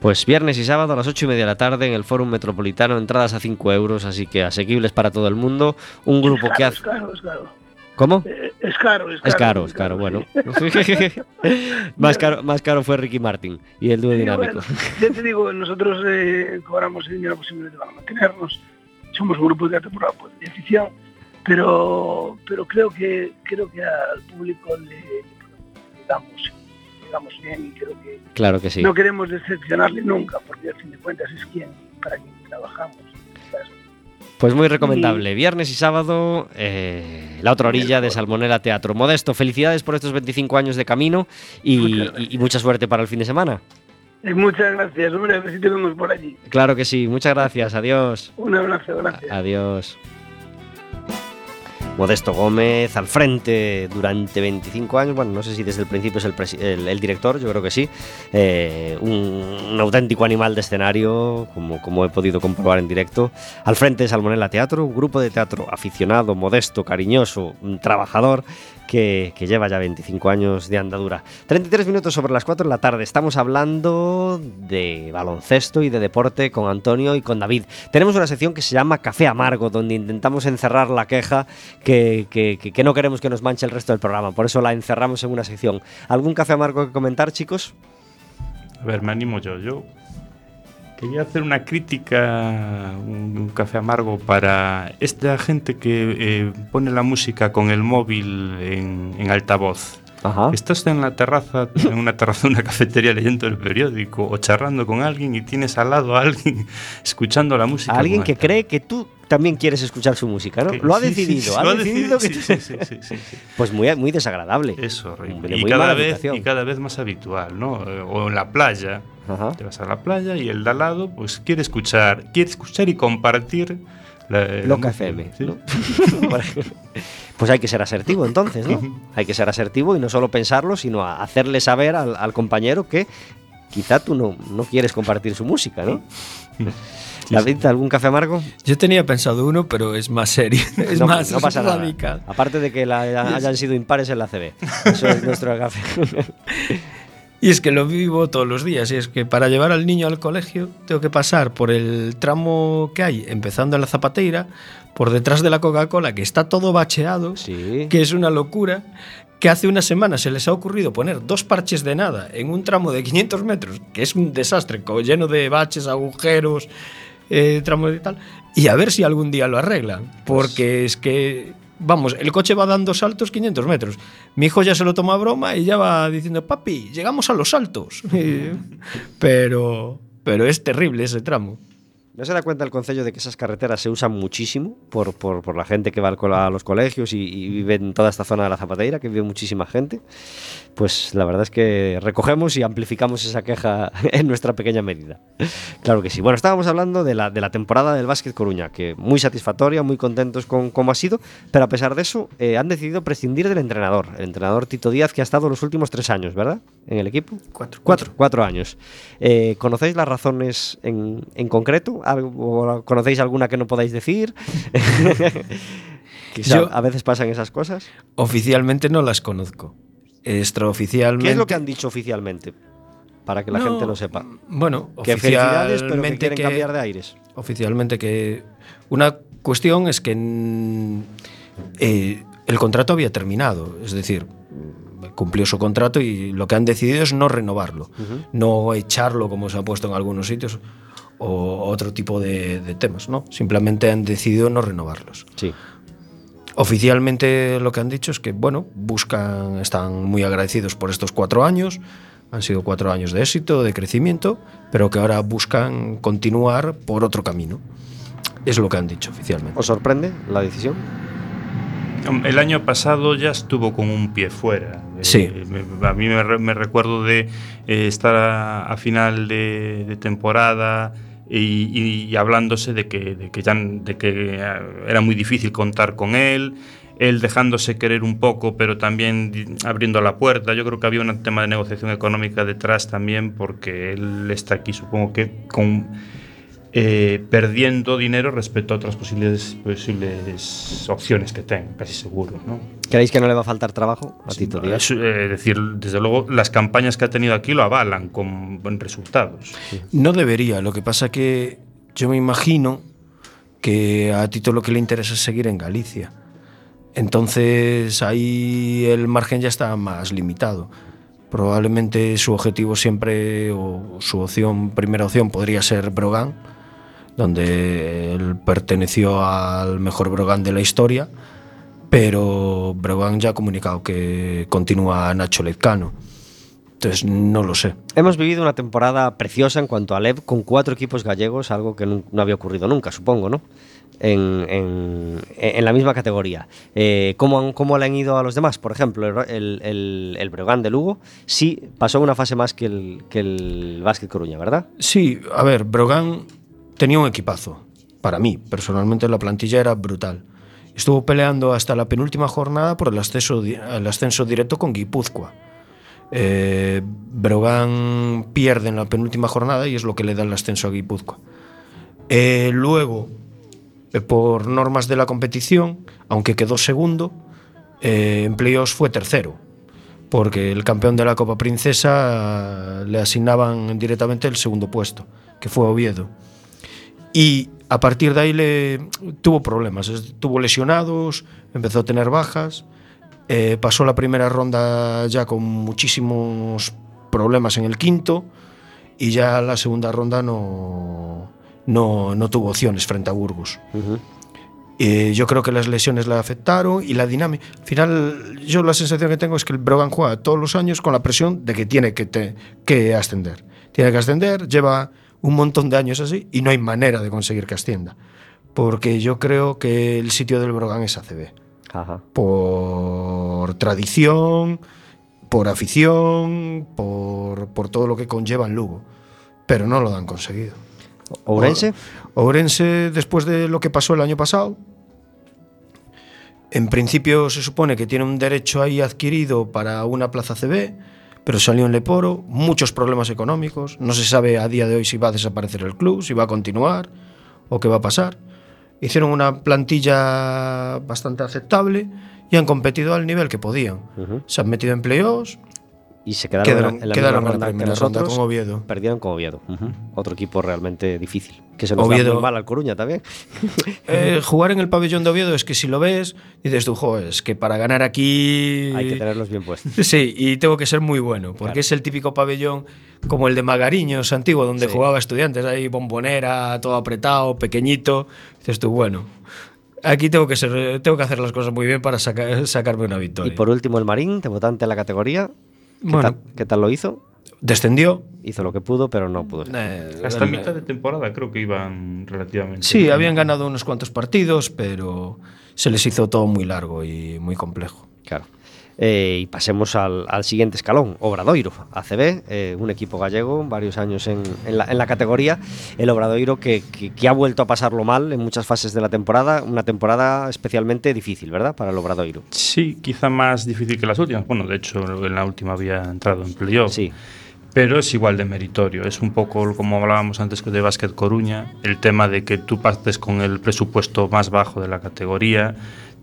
Pues viernes y sábado a las ocho y media de la tarde en el Fórum Metropolitano, entradas a 5 euros, así que asequibles para todo el mundo. Un grupo es que hace. Es es caro. ¿Cómo? Eh, es caro, es caro. Es caro, es caro, bueno. más, caro, más caro fue Ricky Martin y el dúo Sí, dinámico. bueno, ya te digo, nosotros eh, cobramos el dinero posiblemente para mantenernos. Somos un grupo de teatro por pues, de afición, pero pero creo que creo que al público le, le damos, le damos bien y creo que Claro que sí. no queremos decepcionarle nunca, porque al fin de cuentas es quien para quien trabajamos. Pues muy recomendable. Viernes y sábado, eh, la otra orilla de Salmonera Teatro. Modesto, felicidades por estos 25 años de camino y, y- y mucha suerte para el fin de semana. Eh, muchas gracias, hombre, a ver si te vemos por allí. Claro que sí. Muchas gracias. Adiós. Un abrazo, gracias. Adiós. Modesto Gómez al frente durante 25 años, bueno, no sé si desde el principio es el, el- director, yo creo que sí, Eh, un, auténtico animal de escenario, como, he podido comprobar en directo, al frente de Salmonella Teatro, un grupo de teatro aficionado, modesto, cariñoso, trabajador, que, que lleva ya 25 años de andadura. 33 minutos sobre las 4 de la tarde. Estamos hablando de baloncesto y de deporte con Antonio y con David. Tenemos una sección que se llama Café Amargo, donde intentamos encerrar la queja que, que- que- no queremos que nos manche el resto del programa. Por eso la encerramos en una sección. ¿Algún café amargo que comentar, chicos? A ver, me animo yo. Yo quería hacer una crítica, un, un café amargo para esta gente que eh, pone la música con el móvil en, en altavoz. Ajá. Estás en la terraza, en una terraza de una cafetería leyendo el periódico o charlando con alguien y tienes al lado a alguien escuchando la música. Alguien que altavoz. cree que tú también quieres escuchar su música, ¿no? Lo ha decidido, ha decidido que. Pues muy, muy desagradable. Es horrible. Y muy cada, vez, y cada vez más habitual, ¿no? Eh, O en la playa. Ajá. Te vas a la playa y el de al lado pues quiere escuchar, quiere escuchar y compartir la, la Loca música, FM. ¿sí? pues hay que ser asertivo entonces, ¿no? Hay que ser asertivo y no solo pensarlo, sino a hacerle saber al, al compañero que quizá tú no, no quieres compartir su música, ¿no? David, ¿algún café amargo? Yo tenía pensado uno, pero es más serio. Es no, más no pasa nada. radical. Aparte de que la- hayan sido impares en la CB. Eso es nuestro café. Y es que lo vivo todos los días. Y es que para llevar al niño al colegio tengo que pasar por el tramo que hay, empezando en la zapateira, por detrás de la Coca-Cola, que está todo bacheado, Sí. que es una locura. Que hace una semana se les ha ocurrido poner dos parches de nada en un tramo de 500 metros, que es un desastre, lleno de baches, agujeros, eh, y tal. Y a ver si algún día lo arreglan. Porque es que, vamos, el coche va dando saltos 500 metros. Mi hijo ya se lo toma a broma y ya va diciendo, papi, llegamos a los saltos. pero, pero es terrible ese tramo. ¿No se da cuenta el concello de que esas carreteras se usan muchísimo por, por- por la gente que va a los colegios y, y vive en toda esta zona de la Zapateira, que vive muchísima gente? Pues la verdad es que recogemos y amplificamos esa queja en nuestra pequeña medida. Claro que sí. Bueno, estábamos hablando de la, de la temporada del Básquet Coruña, que muy satisfactoria, muy contentos con cómo ha sido, pero a pesar de eso eh, han decidido prescindir del entrenador, el entrenador Tito Díaz, que ha estado los últimos tres años, ¿verdad? En el equipo. Cuatro. Cuatro, cuatro años. Eh, ¿Conocéis las razones en, en concreto? ¿Algo- o ¿Conocéis alguna que no podáis decir? Quizá Yo- a veces pasan esas cosas. Oficialmente no las conozco. Extraoficialmente. ¿Qué es lo que han dicho oficialmente? Para que la No, gente lo sepa. Bueno, Que felicidades, pero que oficialmente quieren que- cambiar de aires. Oficialmente que. Una cuestión es que eh, el contrato había terminado. Es decir, cumplió su contrato y lo que han decidido es no renovarlo. No echarlo como se ha puesto en algunos sitios o otro tipo de, de temas, ¿no? Simplemente han decidido no renovarlos. Sí. Oficialmente lo que han dicho es que, bueno, buscan, están muy agradecidos por estos cuatro años, han sido cuatro años de éxito, de crecimiento, pero que ahora buscan continuar por otro camino. Es lo que han dicho oficialmente. ¿Os sorprende la decisión? El año pasado ya estuvo con un pie fuera. Eh, Sí. me- a mí me, re- me recuerdo de eh, estar a, final de, temporada y, y hablándose de que, de que ya de que eh, era muy difícil contar con él, él dejándose querer un poco, pero también abriendo la puerta. Yo creo que había un tema de negociación económica detrás también, porque él está aquí, supongo que con eh, perdiendo dinero respecto a otras posibles, posibles opciones que tenga, casi seguro. ¿no? ¿Creéis que no le va a faltar trabajo a Tito Díaz? Es eh, decir, desde luego, las campañas que ha tenido aquí lo avalan con buenos resultados. No debería, lo que pasa que yo me imagino que a Tito lo que le interesa es seguir en Galicia. Entonces ahí el margen ya está más limitado. Probablemente su objetivo siempre, o su opción, primera opción podría ser Brogan, donde él perteneció al mejor Brogan de la historia, pero Brogan ya ha comunicado que continúa Nacho Lezcano. Entonces no lo sé. Hemos vivido una temporada preciosa en cuanto a LEV con cuatro equipos gallegos, algo que no había ocurrido nunca, supongo, ¿no? En, en- en la misma categoría. Eh, ¿cómo, han- cómo le han ido a los demás? Por ejemplo, el, el, el, Breogán de Lugo sí pasó una fase más que el, que el Básquet Coruña, ¿verdad? Sí, a ver, Brogan tenía un equipazo. Para mí, personalmente, la plantilla era brutal. Estuvo peleando hasta la penúltima jornada por el ascenso, el ascenso directo con Guipúzcoa. Eh, Brogan pierde en la penúltima jornada y es lo que le da el ascenso a Guipúzcoa. Eh, luego, eh, por normas de la competición, aunque quedó segundo, eh, en playoffs fue tercero porque el campeón de la Copa Princesa eh, le asignaban directamente el segundo puesto, que fue Oviedo. Y a partir de ahí le tuvo problemas, tuvo lesionados, empezó a tener bajas, eh, pasó la primera ronda ya con muchísimos problemas en el quinto y ya la segunda ronda no, no, no tuvo opciones frente a Burgos. Eh, yo creo que las lesiones le afectaron y la dinámica. Al final, yo la sensación que tengo es que el Brogan juega todos los años con la presión de que tiene que, te- que ascender. Tiene que ascender, lleva un montón de años así y no hay manera de conseguir que ascienda. Porque yo creo que el sitio del Brogan es ACB. Ajá. Por tradición, por afición, por, por todo lo que conlleva en Lugo. Pero no lo han conseguido. ¿Ourense? Ourense, después de lo que pasó el año pasado, en principio se supone que tiene un derecho ahí adquirido para una plaza CB, pero salió en Leporo, muchos problemas económicos, no se sabe a día de hoy si va a desaparecer el club, si va a continuar o qué va a pasar. Hicieron una plantilla bastante aceptable y han competido al nivel que podían. Se han metido en playoffs, Y se quedaron, Quedaron- en la quedaron misma en ronda que ronda nosotros. con Oviedo. Perdieron con Oviedo. Otro equipo realmente difícil. Que se nos da Oviedo- muy mal al Coruña también. Eh, jugar en el pabellón de Oviedo es que si lo ves, dices tú, jo, es que para ganar aquí... Hay que tenerlos bien puestos. Sí, y tengo que ser muy bueno, porque Claro. es el típico pabellón como el de Magariños antiguo, donde Sí. jugaba estudiantes, ahí bombonera, todo apretado, pequeñito. Dices tú, bueno, aquí tengo que ser, tengo que hacer las cosas muy bien para saca- sacarme una Y victoria. por último, el Marín, debutante en la categoría. ¿Qué, Bueno. tal, qué tal lo hizo? Descendió. Hizo lo que pudo, pero no pudo. eh, Hasta el- mitad de temporada creo que iban relativamente. Sí, bien. habían ganado unos cuantos partidos, pero se les hizo todo muy largo y muy complejo. Claro. Eh, y pasemos al, al siguiente escalón, Obradoiro, ACB, eh, un equipo gallego, varios años en, en la, en la categoría. El Obradoiro que, que- que ha vuelto a pasarlo mal en muchas fases de la temporada, una temporada especialmente difícil, ¿verdad? Para el Obradoiro. Sí, quizá más difícil que las últimas. Bueno, de hecho, en la última había entrado en playoff. Sí. Pero es igual de meritorio. Es un poco como hablábamos antes de Básquet Coruña, el tema de que tú partes con el presupuesto más bajo de la categoría.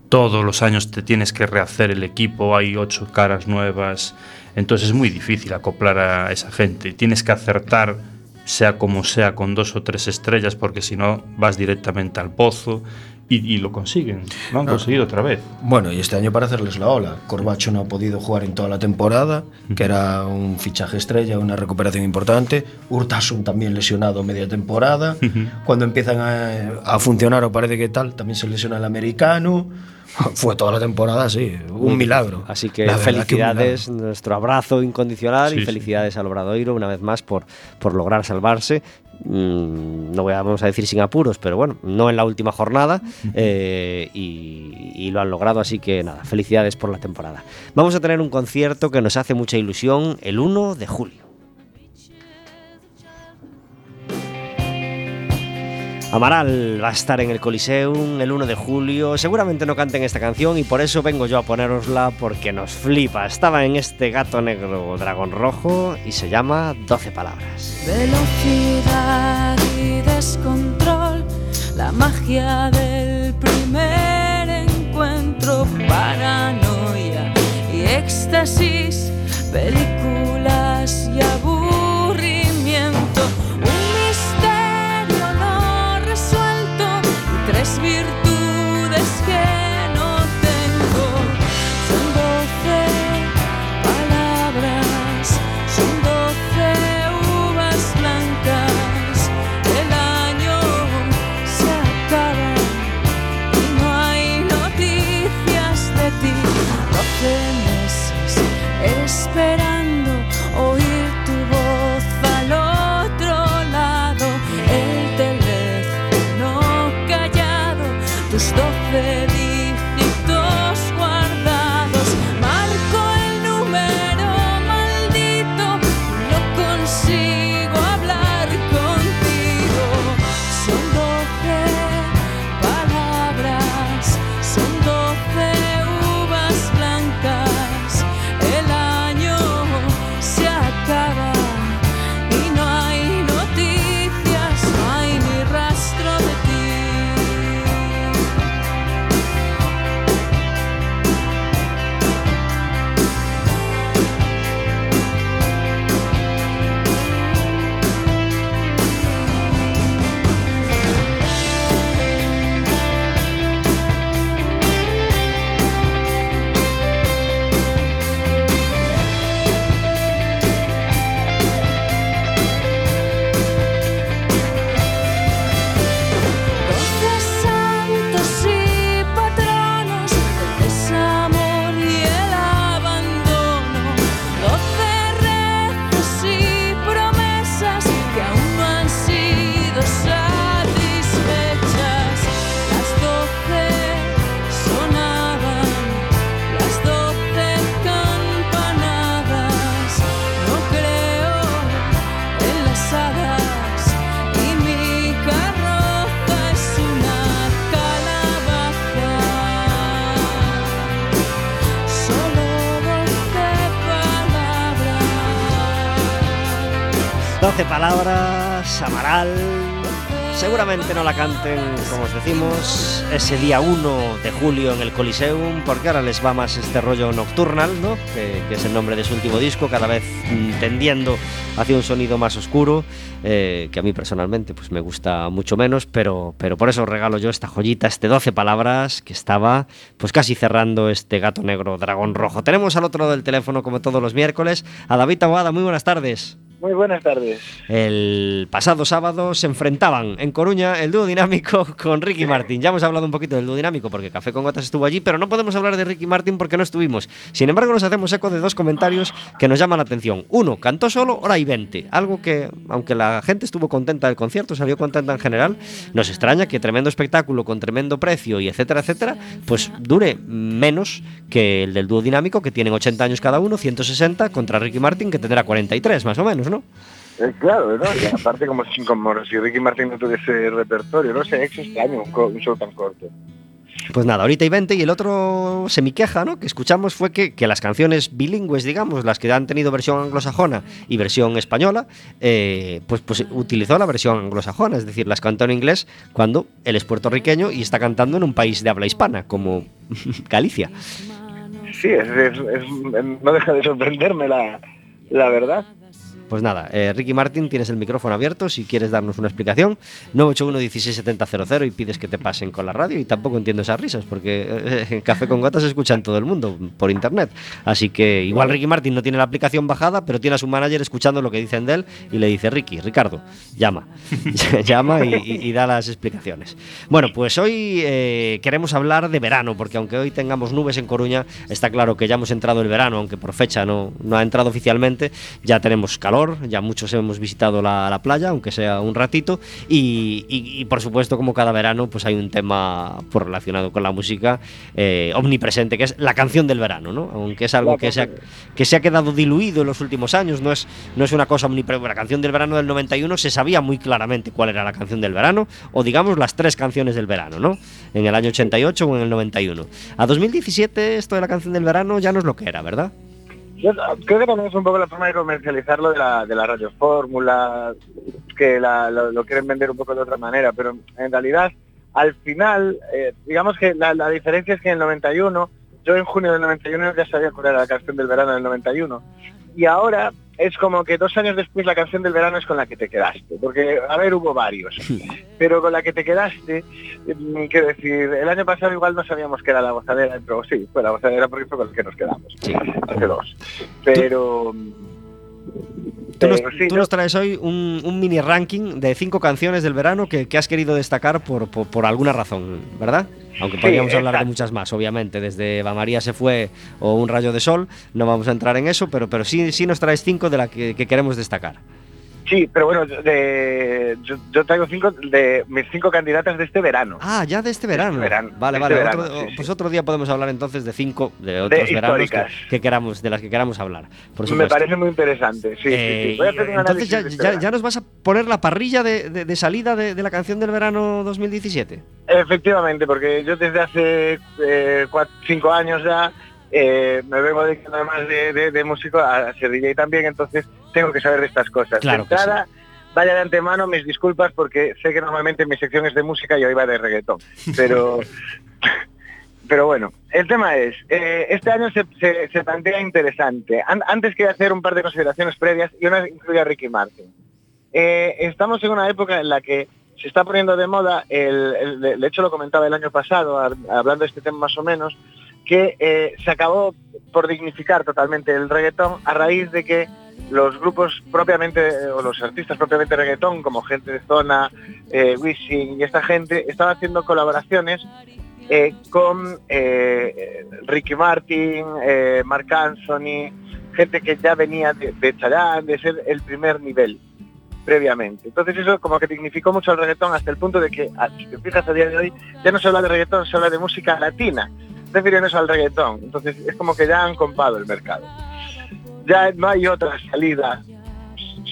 Todos los años te tienes que rehacer el equipo, hay ocho caras nuevas. Entonces es muy difícil acoplar a esa gente. Tienes que acertar, sea como sea, con dos o tres estrellas, porque si no vas directamente al pozo. Y, y lo consiguen. Lo han conseguido otra vez. Bueno, y este año para hacerles la ola. Corbacho no ha podido jugar en toda la temporada, que era un fichaje estrella, una recuperación importante. Urtasun también lesionado media temporada. Cuando empiezan a, a funcionar o parece que tal, también se lesiona el americano. Fue toda la temporada, sí, un milagro. Así que La felicidades, nuestro abrazo incondicional Sí, y sí. felicidades al Obradoiro una vez más por, por lograr salvarse. Mm, no voy a, vamos a decir sin apuros, pero bueno, no en la última jornada eh, y, y lo han logrado, así que nada, felicidades por la temporada. Vamos a tener un concierto que nos hace mucha ilusión el 1 de julio. Amaral va a estar en el Coliseum el 1 de julio. Seguramente no canten esta canción y por eso vengo yo a ponerosla porque nos flipa. Estaba en este gato negro dragón rojo y se llama 12 palabras. Velocidad y descontrol, la magia del primer encuentro, paranoia y éxtasis, películas y aburrimiento, 12 palabras, Amaral. Seguramente no la canten, como os decimos, ese día 1 de julio en el Coliseum, porque ahora les va más este rollo nocturnal, ¿no? Que, que es el nombre de su último disco, cada vez mm, tendiendo hacia un sonido más oscuro, eh, que a mí personalmente pues me gusta mucho menos, pero, pero por eso os regalo yo esta joyita, este 12 palabras, que estaba pues casi cerrando este gato negro dragón rojo. Tenemos al otro lado del teléfono, como todos los miércoles, a David Aguada. Muy buenas tardes. Muy buenas tardes. El pasado sábado se enfrentaban en Coruña el dúo dinámico con Ricky Martin. Ya hemos hablado un poquito del dúo dinámico porque Café con Gotas estuvo allí, pero no podemos hablar de Ricky Martin porque no estuvimos. Sin embargo, nos hacemos eco de dos comentarios que nos llaman la atención. Uno, cantó solo hora y 20, algo que, aunque la gente estuvo contenta del concierto, salió contenta en general, nos extraña que tremendo espectáculo con tremendo precio y etcétera, etcétera, pues dure menos que el del dúo dinámico que tienen 80 años cada uno, 160 contra Ricky Martin que tendrá 43 más o menos, ¿no? Eh, claro, ¿no? Y aparte como como si Ricky Martin no tuviese repertorio, no sé, es extraño un, show tan corto. Pues nada, ahorita y 20 y el otro semiqueja, ¿no? Que escuchamos fue que, que las canciones bilingües, digamos, las que han tenido versión anglosajona y versión española, eh, pues, pues utilizó la versión anglosajona, es decir, las cantó en inglés cuando él es puertorriqueño y está cantando en un país de habla hispana, como Galicia. Sí, es, es- es- no deja de sorprenderme la, la verdad. Pues nada, eh, Ricky Martin, tienes el micrófono abierto si quieres darnos una explicación. 981 16700 y pides que te pasen con la radio. Y tampoco entiendo esas risas, porque eh, Café con Gotas se escucha en todo el mundo por internet. Así que igual Ricky Martin no tiene la aplicación bajada, pero tiene a su manager escuchando lo que dicen de él y le dice: Ricky, Ricardo, llama. llama y da las explicaciones. Bueno, pues hoy eh, queremos hablar de verano, porque aunque hoy tengamos nubes en Coruña, está claro que ya hemos entrado el verano, aunque por fecha no, no ha entrado oficialmente. Ya tenemos calor, ya muchos hemos visitado la, la playa, aunque sea un ratito. Y, y- y, por supuesto, como cada verano, pues hay un tema pues, relacionado con la música eh, omnipresente, que es la canción del verano, ¿no? Aunque es algo que se, ha, que se ha quedado diluido en los últimos años, no es, no es una cosa omnipresente. La canción del verano del 91 se sabía muy claramente cuál era la canción del verano, o digamos las tres canciones del verano, ¿no? En el año 88 o en el 91. A 2017 esto de la canción del verano ya no es lo que era, ¿verdad? Creo que también es un poco la forma de comercializarlo de la, de la radiofórmula, que la- lo, lo quieren vender un poco de otra manera, pero en realidad, al final, eh, digamos que la, la diferencia es que en el 91, yo en junio del 91 ya sabía cuál era la canción del verano del 91, y ahora es como que dos años después la canción del verano es con la que te quedaste, porque, a ver, hubo varios, pero con la que te quedaste, mm, quiero decir, el año pasado igual no sabíamos que era la gozadera, pero sí, fue la gozadera porque fue con la que nos quedamos Sí. hace dos. Pero. Tú nos, sí, tú ¿no? nos traes hoy un, un mini ranking de cinco canciones del verano que, que has querido destacar por, por, por alguna razón, ¿verdad? Aunque Sí, podríamos hablar de muchas más, obviamente, desde María se fue o Un rayo de sol, no vamos a entrar en eso, pero, pero sí, sí nos traes cinco de las que, que queremos destacar. Sí, pero bueno, de, yo, yo traigo cinco de mis cinco candidatas de este verano. Ah, ya de este verano. verano, Vale, vale. este otro- verano, sí, pues sí. otro día podemos hablar entonces de cinco de otros veranos que, queramos, de las que queramos hablar. Por Me parece muy interesante. Sí, Eh, sí. Voy a hacer un entonces ya, este ya- nos vas a poner la parrilla de, de- salida de, la canción del verano 2017. Efectivamente, porque yo desde hace eh, cuatro, cinco años ya eh, me vengo dedicando además de, de- de músico a ser DJ también, entonces tengo que saber de estas cosas. Claro de que entrada, vaya de antemano mis disculpas porque sé que normalmente mi sección es de música y hoy va de reggaetón, pero... Pero bueno, el tema es, eh, este año se, se- se plantea interesante. An- antes quería hacer un par de consideraciones previas y una incluye a Ricky Martin. Eh, estamos en una época en la que se está poniendo de moda, el, el- de hecho lo comentaba el año pasado, hab- hablando de este tema más o menos, que eh, se acabó por dignificar totalmente el reggaetón a raíz de que los grupos propiamente, eh, o los artistas propiamente reggaetón, como gente de zona, eh, Wisin y esta gente, estaba haciendo colaboraciones eh, con Ricky Martin, eh, Mark Anthony, gente que ya venía de, de de ser el primer nivel previamente. Entonces eso como que dignificó mucho el reggaetón hasta el punto de que, ah, si te fijas a día de hoy, ya no se habla de reggaetón, se habla de música latina, refiriéndose al reggaetón. Entonces es como que ya han compado el mercado. Ya no hay otra salida.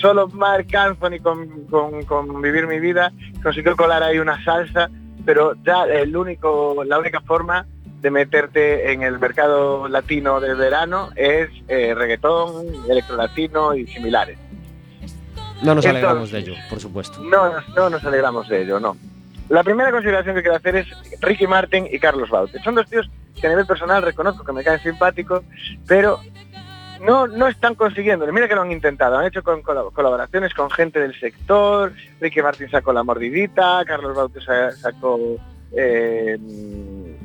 Solo Mark Anthony con, con- con Vivir mi vida consiguió colar ahí una salsa, pero ya el único, la única forma de meterte en el mercado latino de verano es eh, reggaetón, electro latino y similares. No nos Entonces, alegramos de ello, por supuesto. No, no nos alegramos de ello, no. La primera consideración que quiero hacer es Ricky Martin y Carlos Baute. Son dos tíos que a nivel personal reconozco que me caen simpáticos, pero no, no están consiguiendo. Mira que lo han intentado. Han hecho colaboraciones con gente del sector. Ricky Martin sacó La Mordidita, Carlos Baute sa- sacó eh,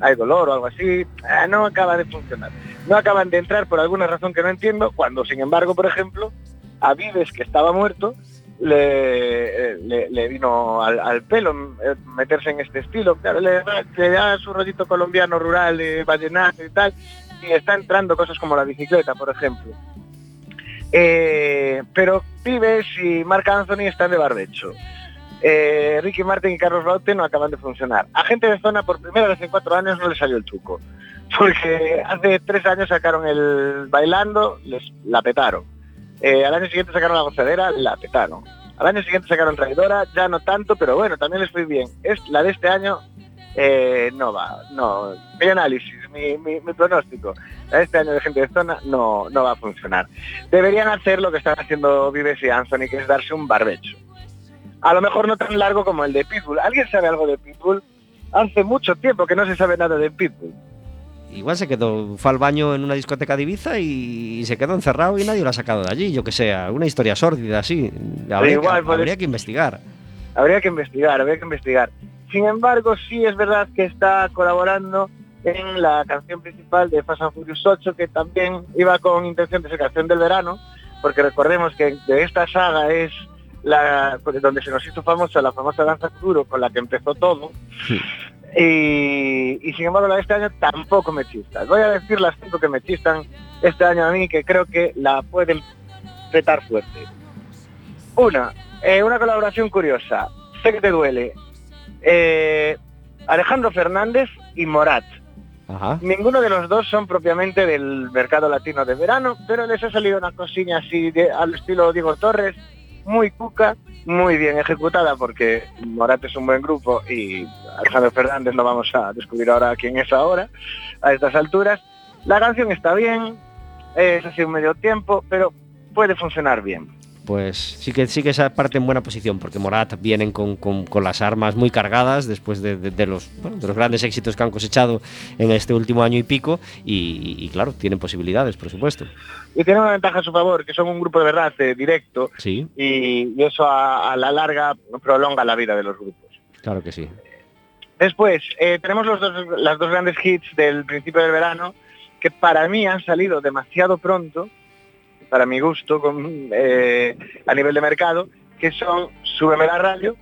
Hay Dolor o algo así. Ah, no acaba de funcionar. No acaban de entrar por alguna razón que no entiendo, cuando sin embargo, por ejemplo, a Vives, que estaba muerto, le, vino al, pelo eh, meterse en este estilo. Le, da- su rollito colombiano rural, eh, vallenato y tal, y está entrando cosas como la bicicleta, por ejemplo. Eh, pero Vives y Marc Anthony están de barbecho. Eh, Ricky Martin y Carlos Baute no acaban de funcionar. A gente de zona por primera vez en cuatro años no le salió el truco. Porque hace tres años sacaron el bailando, les la petaron. Eh, al año siguiente sacaron la gozadera, la petaron. Al año siguiente sacaron traidora, ya no tanto, pero bueno, también les fue bien. Es la de este año eh, no va, no. Mi análisis, mi, mi- mi pronóstico. Este año de gente de zona no, no va a funcionar. Deberían hacer lo que están haciendo Vives y Anthony, que es darse un barbecho. A lo mejor no tan largo como el de Pitbull. ¿Alguien sabe algo de Pitbull? Hace mucho tiempo que no se sabe nada de Pitbull. Igual se quedó, fue al baño en una discoteca de Ibiza y, se quedó encerrado y nadie lo ha sacado de allí, yo que sé, alguna historia sórdida así. Habría, igual, que, habría que investigar. Habría que investigar, habría que investigar. Sin embargo, sí es verdad que está colaborando en la canción principal de Fast and Furious 8, que también iba con intención de ser canción del verano, porque recordemos que de esta saga es la donde se nos hizo famosa la famosa danza duro con la que empezó todo. Y, y sin embargo la de este año tampoco me chistas. Voy a decir las cinco que me chistan este año a mí, que creo que la pueden petar fuerte. Una, eh, una colaboración curiosa. Sé que te duele. Eh, Alejandro Fernández y Morat. Ajá. Ninguno de los dos son propiamente del mercado latino de verano, pero les ha salido una cosilla así de, al estilo Diego Torres, muy cuca, muy bien ejecutada, porque Morat es un buen grupo y Alejandro Fernández no vamos a descubrir ahora quién es ahora, a estas alturas. La canción está bien, es así un medio tiempo, pero puede funcionar bien. Pues sí que sí que esa parte en buena posición, porque Morat vienen con, con- con las armas muy cargadas después de, de- de los, bueno, de los grandes éxitos que han cosechado en este último año y pico, y, y claro, tienen posibilidades, por supuesto. Y tiene una ventaja a su favor, que son un grupo de verdad eh, directo, Sí, y, y eso a, a la larga prolonga la vida de los grupos. claro que sí. Después, eh, tenemos los dos, las dos grandes hits del principio del verano, que para mí han salido demasiado pronto, para mi gusto, eh, a nivel de mercado, que son Súbeme la radio,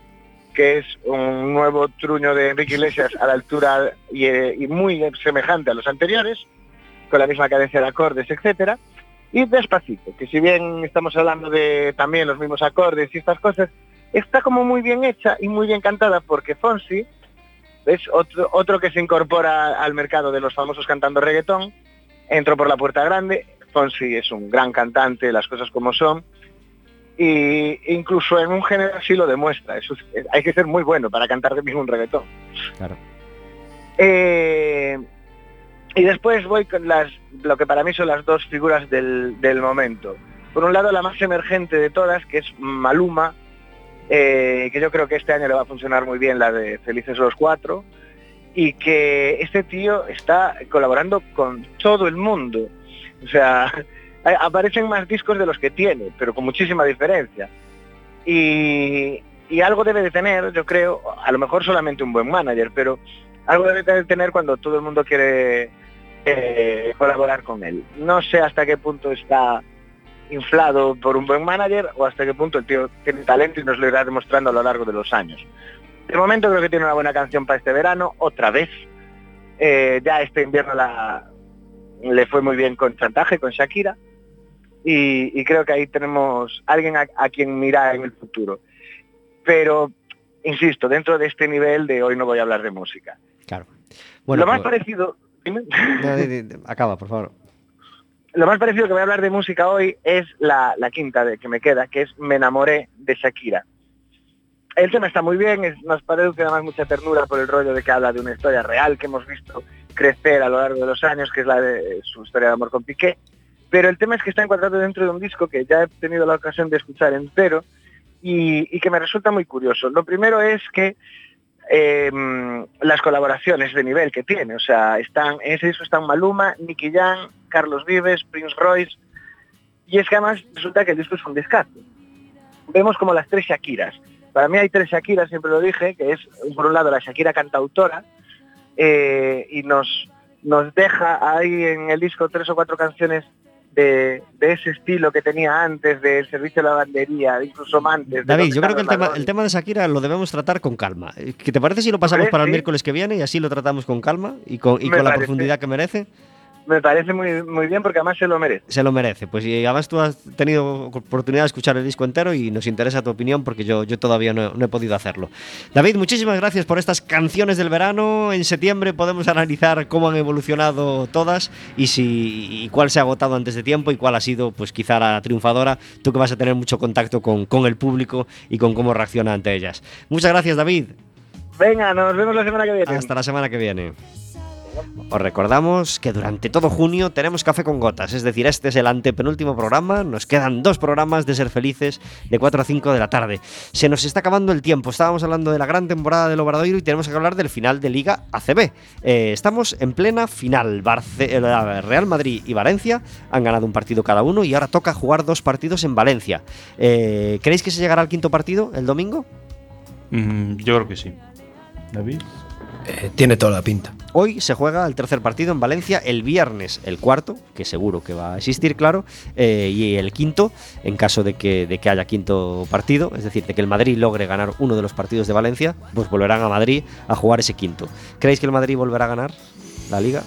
que es un nuevo truño de Enrique Iglesias a la altura y, eh, y muy semejante a los anteriores, con la misma cadencia de acordes, etcétera, y Despacito, que si bien estamos hablando de también los mismos acordes y estas cosas, está como muy bien hecha y muy bien cantada porque Fonsi es otro, otro que se incorpora al mercado de los famosos cantando reggaetón, entró por la puerta grande, Fonsi es un gran cantante, las cosas como son, y incluso en un género así lo demuestra, eso es- hay que ser muy bueno para cantar de mismo un reggaetón. Claro. Eh, y después voy con las, lo que para mí son las dos figuras del, del momento. Por un lado, la más emergente de todas, que es Maluma, eh, que yo creo que este año le va a funcionar muy bien la de Felices los Cuatro, y que este tío está colaborando con todo el mundo. O sea, aparecen más discos de los que tiene, pero con muchísima diferencia. Y, y algo debe de tener, yo creo, a lo mejor solamente un buen manager, pero algo debe de tener cuando todo el mundo quiere eh, colaborar con él. No sé hasta qué punto está inflado por un buen manager o hasta qué punto el tío tiene talento y nos lo irá demostrando a lo largo de los años. De momento creo que tiene una buena canción para este verano, otra vez. Eh, ya este invierno la, le fue muy bien con Chantaje, con Shakira. Y, y creo que ahí tenemos alguien a, a quien mirar en el futuro. Pero, insisto, dentro de este nivel de hoy no voy a hablar de música. Claro. Bueno, lo más pues- parecido... no, acaba, por favor. Lo más parecido que voy a hablar de música hoy es la, la quinta de que me queda, que es Me enamoré de Shakira. El tema está muy bien, es, nos parece además mucha ternura por el rollo de que habla de una historia real que hemos visto crecer a lo largo de los años, que es la de su historia de amor con Piqué. Pero el tema es que está encuadrado dentro de un disco que ya he tenido la ocasión de escuchar entero y, que me resulta muy curioso. Lo primero es que eh, las colaboraciones de nivel que tiene, o sea, están, en ese disco están Maluma, Nicky Jam, Carlos Vives, Prince Royce, y es que además resulta que el disco es un descarte. Vemos como las tres Shakiras. Para mí hay tres Shakiras, siempre lo dije, que es por un lado la Shakira cantautora, eh, y nos, nos deja ahí en el disco tres o cuatro canciones de, de ese estilo que tenía antes, del servicio de lavandería, incluso antes. David, yo creo que el tema, el tema de Shakira lo debemos tratar con calma. ¿Qué te parece si lo pasamos para el miércoles que viene y así lo tratamos con calma y con, y con la profundidad que merece? Me parece muy, muy bien porque además se lo merece. Se lo merece. Pues y además tú has tenido oportunidad de escuchar el disco entero y nos interesa tu opinión porque yo, yo todavía no, no he podido hacerlo. David, muchísimas gracias por estas canciones del verano. En septiembre podemos analizar cómo han evolucionado todas y si y cuál se ha agotado antes de tiempo y cuál ha sido, pues quizá la triunfadora. Tú que vas a tener mucho contacto con, con el público y con cómo reacciona ante ellas. Muchas gracias, David. Venga, nos vemos la semana que viene. Hasta la semana que viene. Os recordamos que durante todo junio tenemos Café con Gotas, es decir, este es el antepenúltimo programa, nos quedan dos programas de Ser Felices de 4 a 5 de la tarde. Se nos está acabando el tiempo, estábamos hablando de la gran temporada del Obradoiro y tenemos que hablar del final de Liga ACB. Eh, estamos en plena final, eh, Real Madrid y Valencia han ganado un partido cada uno y ahora toca jugar dos partidos en Valencia. Eh, ¿Creéis que se llegará al quinto partido el domingo? Mm, yo creo que sí. David. Eh, tiene toda la pinta. Hoy se juega el tercer partido en Valencia, el viernes el cuarto, que seguro que va a existir, claro, eh, y el quinto, en caso de que, de que haya quinto partido, es decir, de que el Madrid logre ganar uno de los partidos de Valencia, pues volverán a Madrid a jugar ese quinto. ¿Creéis que el Madrid volverá a ganar la liga?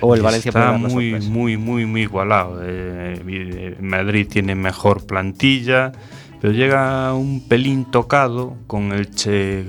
¿O el Valencia está muy, sorpresa? muy, muy, muy igualado. Eh, eh, Madrid tiene mejor plantilla, pero llega un pelín tocado con el Che